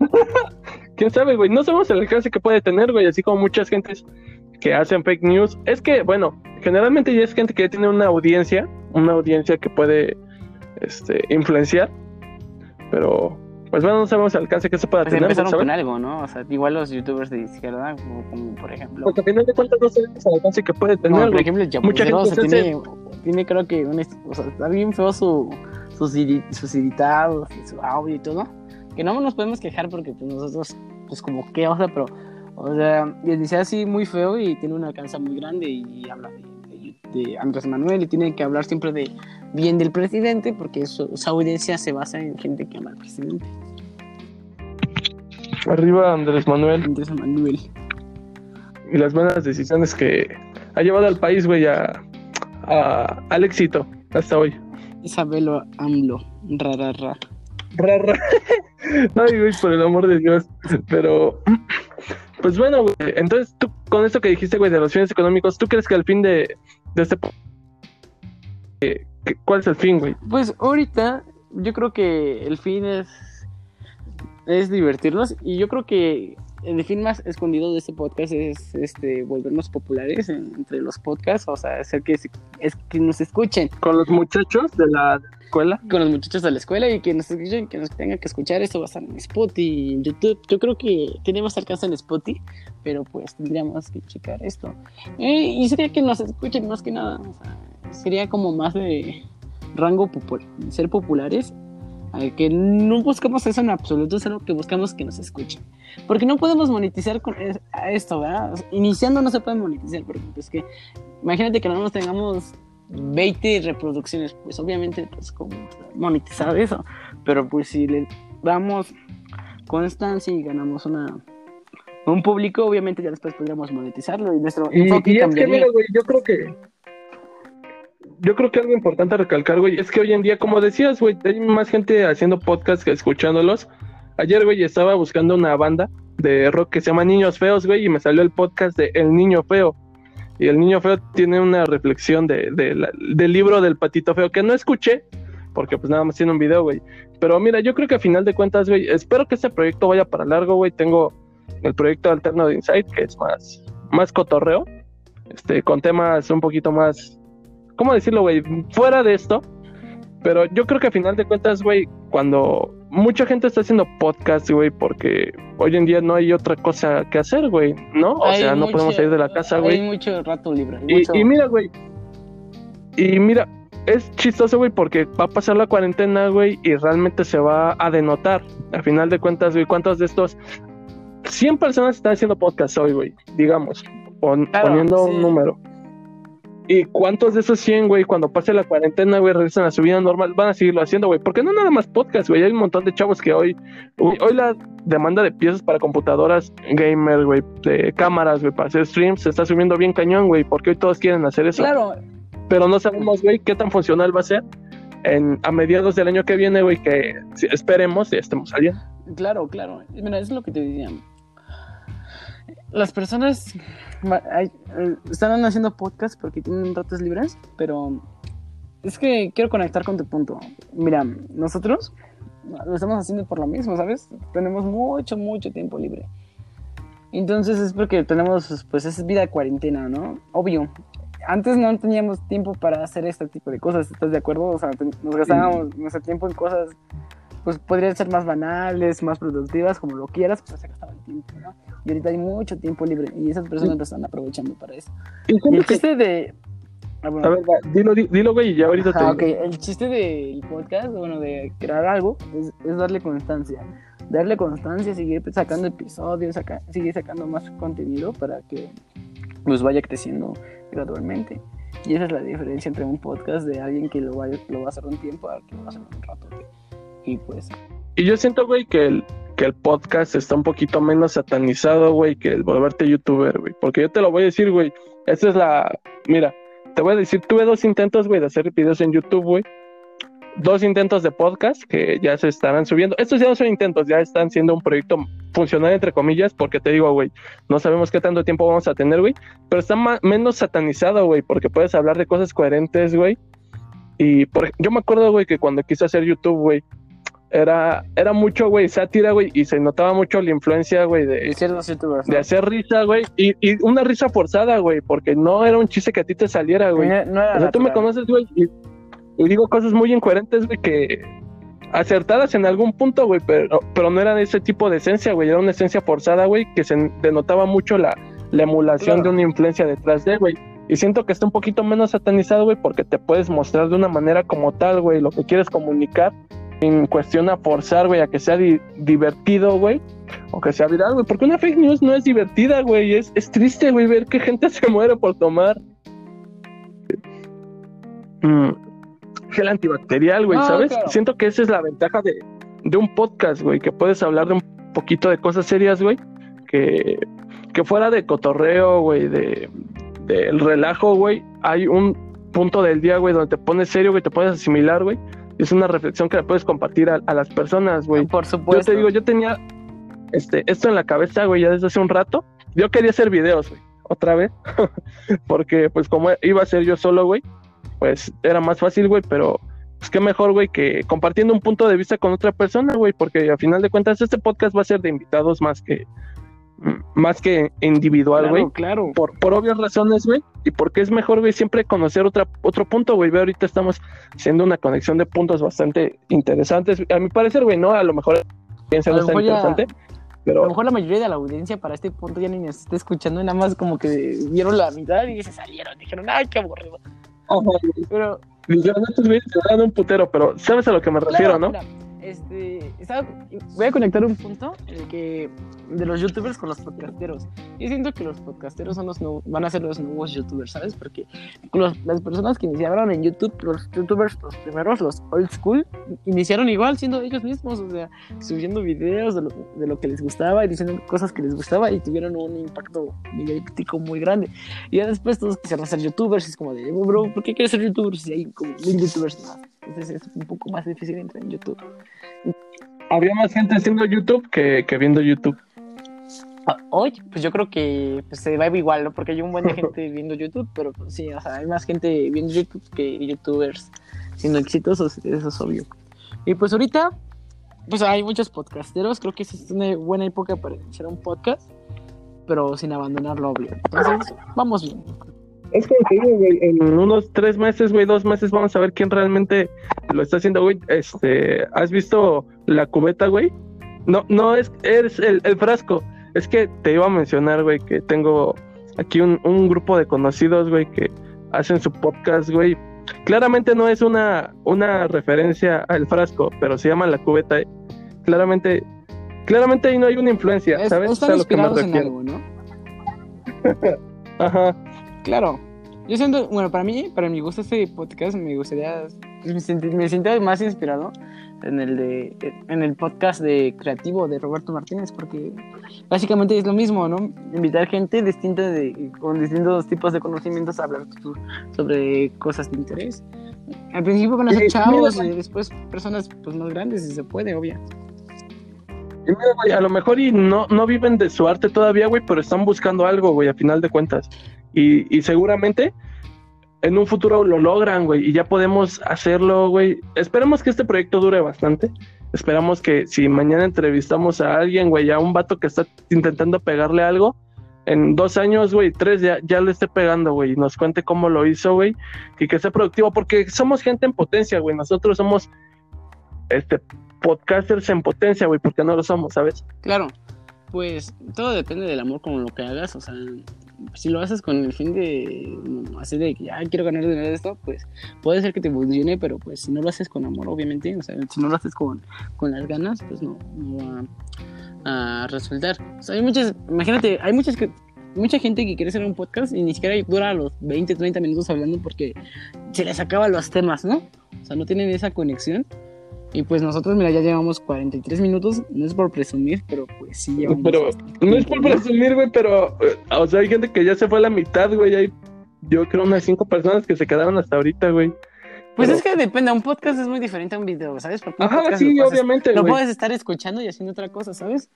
[SPEAKER 1] quién sabe, güey. No sabemos el alcance que puede tener, güey. Así como muchas gentes que hacen fake news. Es que, bueno, generalmente ya es gente que ya tiene una audiencia, una audiencia que puede este, influenciar. Pero pues bueno, no sabemos el alcance que se pueda pues tener.
[SPEAKER 2] Empezaron con algo, ¿no? O sea, igual los youtubers de izquierda, como, por ejemplo.
[SPEAKER 1] Porque al final de cuentas no sabemos el alcance que puede tener.
[SPEAKER 2] por ejemplo, el Mucha gente tiene, tiene, creo que, un, o sea, está bien feo su, sus, sus editados, y su audio y todo. Que no nos podemos quejar porque pues, nosotros, pues como qué, o sea, pero, o sea, dice así muy feo y tiene una alcanza muy grande y habla de, de- de Andrés Manuel y tiene que hablar siempre de bien del presidente porque su, su audiencia se basa en gente que ama al presidente.
[SPEAKER 1] Arriba Andrés Manuel
[SPEAKER 2] Andrés Manuel.
[SPEAKER 1] y las buenas decisiones que ha llevado al país, güey, a, a- al éxito hasta hoy.
[SPEAKER 2] Isabelo AMLO. Ra, ra, ra.
[SPEAKER 1] Ra, ra. Ay, güey, por el amor de Dios. Pero, pues bueno, güey. Entonces, tú, con esto que dijiste, güey, de los fines económicos, ¿tú crees que al fin de, de este. eh, ¿Cuál es el fin, güey?
[SPEAKER 2] Pues ahorita yo creo que el fin es es divertirnos y yo creo que el fin más escondido de este podcast es este volvernos populares en- entre los podcasts, o sea, hacer que es que nos escuchen
[SPEAKER 1] Con los muchachos de la escuela.
[SPEAKER 2] con los muchachos de la escuela y que nos escuchen, que nos tengan que escuchar esto va a estar en Spotify, en YouTube. Yo creo que tenemos alcance en Spotify, pero pues tendríamos que checar esto. Eh, y sería que nos escuchen más que nada, o sea, sería como más de rango popular, ser populares. Que no buscamos eso en absoluto, solo que buscamos que nos escuchen. Porque no podemos monetizar con es- esto, ¿verdad? Iniciando no se puede monetizar, porque pues que imagínate que no nos tengamos 20 reproducciones, pues obviamente pues como monetizar eso, pero pues si le damos constancia y ganamos una un público, obviamente ya después podríamos monetizarlo y nuestro
[SPEAKER 1] Y, y es que, mira, güey, yo creo que. Yo creo que algo importante recalcar, güey, es que hoy en día, como decías, güey, hay más gente haciendo podcast que escuchándolos. Ayer, güey, estaba buscando una banda de rock que se llama Niños Feos, güey, y me salió el podcast de El Niño Feo. Y El Niño Feo tiene una reflexión de, del libro del Patito Feo que no escuché, porque pues nada más tiene un video, güey. Pero mira, yo creo que a final de cuentas, güey, espero que este proyecto vaya para largo, güey. Tengo el proyecto alterno de Insight, que es más, más cotorreo, este, con temas un poquito más, ¿cómo decirlo, güey? Fuera de esto. Pero yo creo que a final de cuentas, güey, cuando mucha gente está haciendo podcast, güey, porque hoy en día no hay otra cosa que hacer, güey, ¿no? O
[SPEAKER 2] Hay
[SPEAKER 1] sea, no
[SPEAKER 2] mucho-
[SPEAKER 1] podemos salir de la casa,
[SPEAKER 2] Hay
[SPEAKER 1] güey.
[SPEAKER 2] mucho rato libre. hay
[SPEAKER 1] Y,
[SPEAKER 2] mucho-
[SPEAKER 1] y mira, güey. Y mira, es chistoso, güey, porque va a pasar la cuarentena, güey, y realmente se va a denotar. A final de cuentas, güey, ¿cuántos de estos 100 personas están haciendo podcast hoy, güey? Digamos, pon-
[SPEAKER 2] Claro,
[SPEAKER 1] poniendo
[SPEAKER 2] sí.
[SPEAKER 1] un número. ¿Y cuántos de esos 100, güey, cuando pase la cuarentena, güey, regresan a su vida normal, van a seguirlo haciendo, güey? Porque no nada más podcast, güey. Hay un montón de chavos que hoy, hoy, hoy la demanda de piezas para computadoras gamer, güey, de cámaras, güey, para hacer streams, se está subiendo bien cañón, güey, porque hoy todos quieren hacer eso.
[SPEAKER 2] Claro,
[SPEAKER 1] Pero no sabemos, güey, qué tan funcional va a ser en, a mediados del año que viene, güey, que si- esperemos ya estemos saliendo.
[SPEAKER 2] Claro, claro. Mira, es lo que te decía. Las personas eh, están haciendo podcast porque tienen ratos libres, pero es que quiero conectar con tu punto. Mira, nosotros lo estamos haciendo por lo mismo, ¿sabes? Tenemos mucho, mucho tiempo libre. Entonces es porque tenemos, pues es vida de cuarentena, ¿no? Obvio. Antes no teníamos tiempo para hacer este tipo de cosas, ¿estás de acuerdo? O sea, nos gastábamos nuestro tiempo en cosas pues podrían ser más banales, más productivas, como lo quieras, pero se gastaba el tiempo, ¿no? Y ahorita hay mucho tiempo libre y esas personas lo están aprovechando para eso.
[SPEAKER 1] Y
[SPEAKER 2] Y el
[SPEAKER 1] que-
[SPEAKER 2] chiste de... ah, bueno,
[SPEAKER 1] A ver, dilo, di- dilo, güey, ya ahorita
[SPEAKER 2] ajá,
[SPEAKER 1] te
[SPEAKER 2] ok, el chiste del podcast, bueno, de crear algo, es, es darle constancia. Darle constancia, seguir sacando episodios, saca- seguir sacando más contenido para que pues vaya creciendo gradualmente. Y esa es la diferencia entre un podcast de alguien que lo va, lo va a hacer un tiempo a que lo va a hacer un rato. Y pues
[SPEAKER 1] Y yo siento, güey, que el, que el podcast está un poquito menos satanizado, güey, que el volverte youtuber, güey. Porque yo te lo voy a decir, güey. Esta es la. Mira, te voy a decir, tuve dos intentos, güey, de hacer videos en YouTube, güey. Dos intentos de podcast que ya se estarán subiendo. Estos ya no son intentos, ya están siendo un proyecto funcional, entre comillas, porque te digo, güey, no sabemos qué tanto tiempo vamos a tener, güey. Pero está menos satanizado, güey, porque puedes hablar de cosas coherentes, güey. Y por, yo me acuerdo, güey, que cuando quise hacer YouTube, güey, era, era mucho, güey, sátira, güey, y se notaba mucho la influencia, güey,
[SPEAKER 2] de
[SPEAKER 1] de, hacer risa, güey, y, y una risa forzada, güey, porque no era un chiste que a ti te saliera, güey.
[SPEAKER 2] No, no era
[SPEAKER 1] O sea, tú me conoces, güey, y, y digo cosas muy incoherentes, güey, que acertadas en algún punto, güey, pero, pero no eran ese tipo de esencia, güey, era una esencia forzada, güey, que se denotaba mucho la, la emulación
[SPEAKER 2] Claro.
[SPEAKER 1] de una influencia detrás de, güey. Y siento que está un poquito menos satanizado, güey, porque te puedes mostrar de una manera como tal, güey, lo que quieres comunicar, en cuestión a forzar, güey, a que sea divertido, güey, o que sea viral, güey, porque una fake news no es divertida, güey, es, es triste, güey, ver que gente se muere por tomar mm, gel antibacterial, güey, ¿sabes? Siento que esa es la ventaja de, de un podcast, güey, que puedes hablar de un poquito de cosas serias, güey, que, que fuera de cotorreo, güey, de del relajo, güey, hay un punto del día, güey, donde te pones serio, güey, te puedes asimilar, güey. Es una reflexión que la puedes compartir a, las personas, güey.
[SPEAKER 2] Por supuesto.
[SPEAKER 1] Yo te digo, yo tenía este, esto en la cabeza, güey, ya desde hace un rato. Yo quería hacer videos, güey, otra vez. Porque, pues, como iba a ser yo solo, güey, pues era más fácil, güey, pero pues qué mejor, güey, que compartiendo un punto de vista con otra persona, güey, porque al final de cuentas este podcast va a ser de invitados más que más que individual, güey.
[SPEAKER 2] Claro,
[SPEAKER 1] Por, por obvias razones, güey. Y porque es mejor, güey, siempre conocer otra, otro punto, güey. Ve, ahorita estamos haciendo una conexión de puntos bastante interesantes. A mi parecer, güey, no, a lo mejor piensa no interesante. Pero...
[SPEAKER 2] A lo mejor la mayoría de la audiencia para este punto ya ni nos está escuchando, nada más como que vieron la mitad y se salieron. Dijeron, ay, qué aburrido.
[SPEAKER 1] pero. Dijeron, estos güeyes se un putero, pero sabes a lo que me refiero, ¿no?
[SPEAKER 2] Este, voy a conectar un punto en el que de los youtubers con los podcasteros. Yo siento que los podcasteros son los van a ser los nuevos youtubers, ¿sabes? Porque las personas que iniciaron en YouTube, los youtubers, los primeros, los old school, iniciaron igual siendo ellos mismos, o sea, subiendo videos de lo, de lo que les gustaba y diciendo cosas que les gustaba y tuvieron un impacto mediático muy grande. Y ya después todos quisieron ser youtubers y es como de, bro, ¿por qué quieres ser youtuber si hay como mil youtubers más? Entonces es un poco más difícil entrar en YouTube.
[SPEAKER 1] Había más gente haciendo YouTube que, que viendo YouTube.
[SPEAKER 2] Hoy, pues yo creo que pues, se va igual, ¿no? Porque hay un buen de gente viendo YouTube, pero pues, sí, o sea, hay más gente viendo YouTube que youtubers siendo exitosos, eso es obvio. Y pues ahorita, pues hay muchos podcasteros, creo que es una buena época para iniciar un podcast, pero sin abandonar lo obvio. Entonces, vamos bien.
[SPEAKER 1] Es que güey, en unos tres meses, güey, dos meses, vamos a ver quién realmente lo está haciendo, güey. Este, ¿has visto la cubeta, güey? No, no es, es el, el frasco. Es que te iba a mencionar, güey, que tengo aquí un, un grupo de conocidos, güey, que hacen su podcast, güey. Claramente no es una, una referencia al frasco, pero se llama la cubeta. ¿eh? Claramente, claramente ahí no hay una influencia, ¿sabes?
[SPEAKER 2] Están inspirados en algo, ¿no?
[SPEAKER 1] Ajá.
[SPEAKER 2] Claro. Yo siento, bueno, para mí, para mi gusto este podcast, me gustaría, me, siento más inspirado en el de, en el podcast de creativo de Roberto Martínez, porque básicamente es lo mismo, ¿no? Invitar gente distinta de, con distintos tipos de conocimientos a hablar sobre cosas de interés. Al principio van a ser chavos y después personas pues más grandes si se puede, obvio.
[SPEAKER 1] Y mira, güey, a lo mejor y no, no viven de su arte todavía, güey, pero están buscando algo, güey, a final de cuentas. Y, seguramente en un futuro lo logran, güey, y ya podemos hacerlo, güey. Esperemos que este proyecto dure bastante. Esperamos que si mañana entrevistamos a alguien, güey, a un vato que está intentando pegarle algo, en dos años, güey, tres ya, ya le esté pegando, güey, y nos cuente cómo lo hizo, güey, y que sea productivo, porque somos gente en potencia, güey. Nosotros somos este podcasters en potencia, güey, porque no lo somos, ¿sabes?
[SPEAKER 2] Claro, pues todo depende del amor con lo que hagas, o sea, si lo haces con el fin de así de que ya quiero ganar dinero de esto, pues puede ser que te funcione, pero pues si no lo haces con amor, obviamente, o sea, si no lo haces con, con las ganas, pues no, va a, resultar. Hay muchas, imagínate, hay muchas que mucha gente que quiere hacer un podcast y ni siquiera dura los 20, 30 minutos hablando porque se les acaban los temas, ¿no? O sea, no tienen esa conexión. Y pues nosotros, mira, ya llevamos 43 minutos. No es por presumir, pero pues sí llevamos.
[SPEAKER 1] Pero no es por presumir, güey, pero. Eh, o sea, hay gente que ya se fue a la mitad, güey. Hay, yo creo, unas cinco personas que se quedaron hasta ahorita, güey.
[SPEAKER 2] Pues es que depende, un podcast es muy diferente a un video, ¿sabes?
[SPEAKER 1] Porque Ajá, sí, obviamente.
[SPEAKER 2] Lo puedes estar escuchando y haciendo otra cosa, ¿sabes?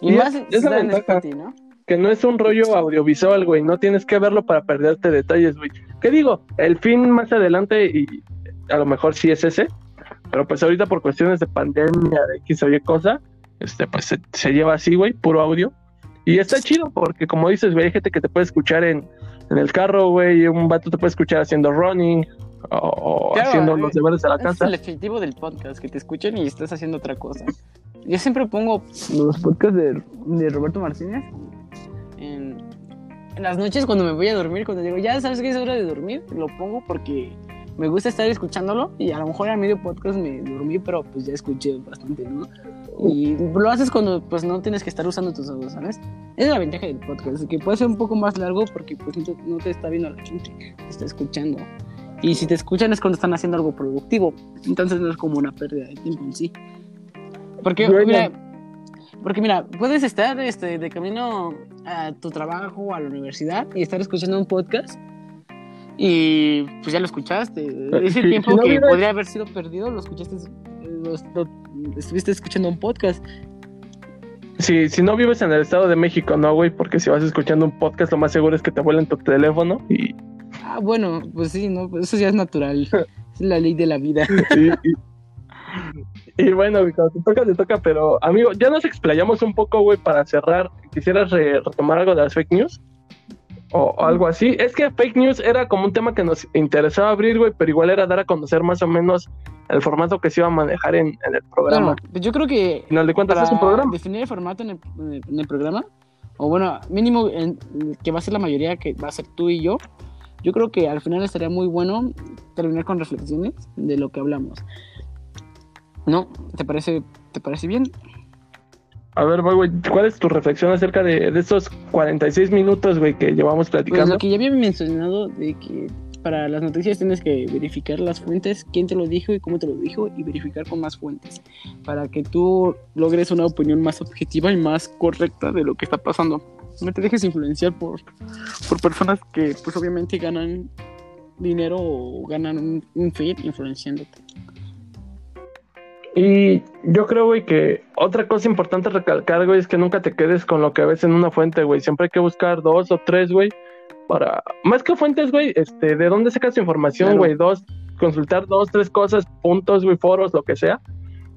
[SPEAKER 2] Y, más
[SPEAKER 1] es, la ventaja, ¿no? Que no es un rollo audiovisual, güey. No tienes que verlo para perderte detalles, güey. ¿Qué digo? El fin más adelante, y a lo mejor sí es ese, pero pues ahorita por cuestiones de pandemia, de X o Y cosa, este, pues se, lleva así, güey, puro audio. Y está chido porque como dices, güey, hay gente que te puede escuchar en, en el carro, güey, un vato te puede escuchar haciendo running o, haciendo los deberes de la casa.
[SPEAKER 2] Es el efectivo del podcast, que te escuchen y estás haciendo otra cosa. Yo siempre pongo los podcasts de, de Roberto Martínez en, en las noches cuando me voy a dormir, cuando digo, ya sabes que es hora de dormir, lo pongo porque me gusta estar escuchándolo y a lo mejor a medio podcast me dormí, pero pues ya escuché bastante, ¿no? Y lo haces cuando pues no tienes que estar usando tus ojos, ¿sabes? Esa es la ventaja del podcast, que puede ser un poco más largo porque pues no te, no te está viendo la gente, te está escuchando. Y si te escuchan es cuando están haciendo algo productivo, entonces no es como una pérdida de tiempo en sí. Porque, mira, porque mira, puedes estar este, de camino a tu trabajo o a la universidad y estar escuchando un podcast y pues ya lo escuchaste. Ese
[SPEAKER 1] si-
[SPEAKER 2] tiempo
[SPEAKER 1] si no
[SPEAKER 2] que podría haber sido perdido lo escuchaste, lo, lo- estuviste escuchando un podcast.
[SPEAKER 1] Si, si no vives en el Estado de México, no, güey, porque si vas escuchando un podcast, lo más seguro es que te vuelen tu teléfono y,
[SPEAKER 2] Ah, bueno, pues sí, ¿no? Pues eso ya es natural. Es la ley de la vida.
[SPEAKER 1] y, y- y bueno, cuando te toca, te toca, pero amigo, ya nos explayamos un poco, güey, para cerrar. ¿Quisieras re- retomar algo de las fake news? O, o algo así. Es que fake news era como un tema que nos interesaba abrir, güey, pero igual era dar a conocer más o menos el formato que se iba a manejar en, en el programa.
[SPEAKER 2] Yo creo que
[SPEAKER 1] final de cuentas es un programa.
[SPEAKER 2] definir el formato el- en el programa, o bueno, mínimo en- que va a ser la mayoría, que va a ser tú y yo, yo creo que al final estaría muy bueno terminar con reflexiones de lo que hablamos. ¿No? ¿Te parece, te parece bien?
[SPEAKER 1] A ver, güey, ¿cuál es tu reflexión acerca de, de estos 46 minutos, güey, que llevamos
[SPEAKER 2] Pues
[SPEAKER 1] platicando?
[SPEAKER 2] lo que ya había mencionado de que para las noticias tienes que verificar las fuentes, quién te lo dijo y cómo te lo dijo, y verificar con más fuentes, para que tú logres una opinión más objetiva y más correcta de lo que está pasando. No te dejes influenciar por, por personas que pues obviamente ganan dinero o ganan un, un feed influenciándote.
[SPEAKER 1] Y yo creo, güey, que otra cosa importante recalcar, güey, es que nunca te quedes con lo que ves en una fuente, güey. Siempre hay que buscar dos o tres, güey, para... Más que fuentes, güey, este, ¿de dónde sacas información,
[SPEAKER 2] Claro.
[SPEAKER 1] güey? Dos, consultar dos, tres cosas, puntos, güey, foros, lo que sea,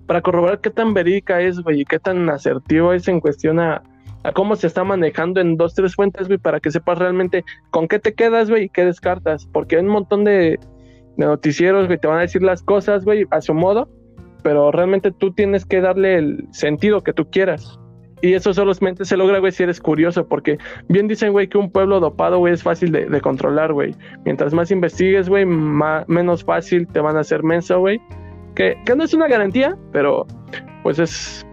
[SPEAKER 1] para corroborar qué tan verídica es, güey, y qué tan asertivo es en cuestión a, a cómo se está manejando en dos, tres fuentes, güey, para que sepas realmente con qué te quedas, güey, y qué descartas. Porque hay un montón de, de noticieros, güey, te van a decir las cosas, güey, a su modo, pero realmente tú tienes que darle el sentido que tú quieras. Y eso solamente se logra, güey, si eres curioso, porque bien dicen, güey, que un pueblo dopado, güey, es fácil de, de controlar, güey. Mientras más investigues, güey, menos fácil te van a hacer menso, güey. Que, que no es una garantía, pero pues es,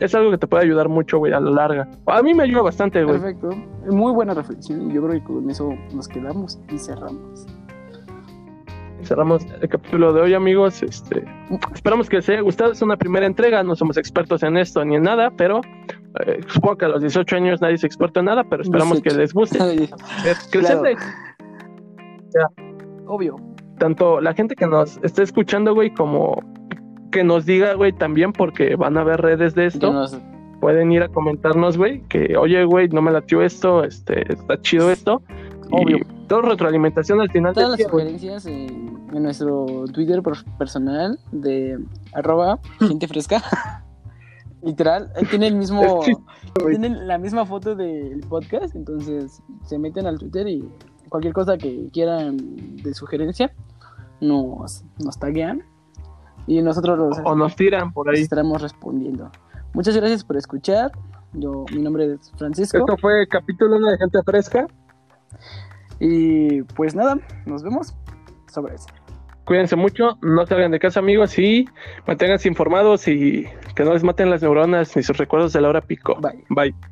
[SPEAKER 1] es algo que te puede ayudar mucho, güey, a la larga. A mí me ayuda bastante, güey.
[SPEAKER 2] Perfecto. Muy buena reflexión. Yo creo que con eso nos quedamos y cerramos.
[SPEAKER 1] Cerramos el capítulo de hoy, amigos. Este, esperamos que les haya gustado. Es una primera entrega. No somos expertos en esto ni en nada, pero eh, supongo que a los 18 años nadie es experto en nada, pero esperamos que
[SPEAKER 2] 18.
[SPEAKER 1] les guste. Es crecerle.
[SPEAKER 2] Obvio.
[SPEAKER 1] Tanto la gente que nos esté escuchando, güey, como que nos diga, güey, también, porque van a haber redes de esto. Pueden ir a comentarnos, güey, que oye, güey, no me latió esto, este, está chido esto.
[SPEAKER 2] Obvio.
[SPEAKER 1] Y todo retroalimentación al final
[SPEAKER 2] Todas las sugerencias en, en nuestro Twitter per- personal de arroba gente fresca. Literal, tiene el mismo. Tienen la misma foto del podcast, entonces se meten al Twitter y cualquier cosa que quieran de sugerencia nos, nos taguean y nosotros los
[SPEAKER 1] O nos tiran por ahí.
[SPEAKER 2] estaremos respondiendo. Muchas gracias por escuchar. Yo, mi nombre es Francisco.
[SPEAKER 1] Esto fue capítulo 1 de Gente Fresca.
[SPEAKER 2] Y pues nada, nos vemos sobre eso.
[SPEAKER 1] Cuídense mucho, no salgan de casa amigos y manténganse informados y que no les maten las neuronas ni sus recuerdos de la hora pico.
[SPEAKER 2] Bye.
[SPEAKER 1] Bye.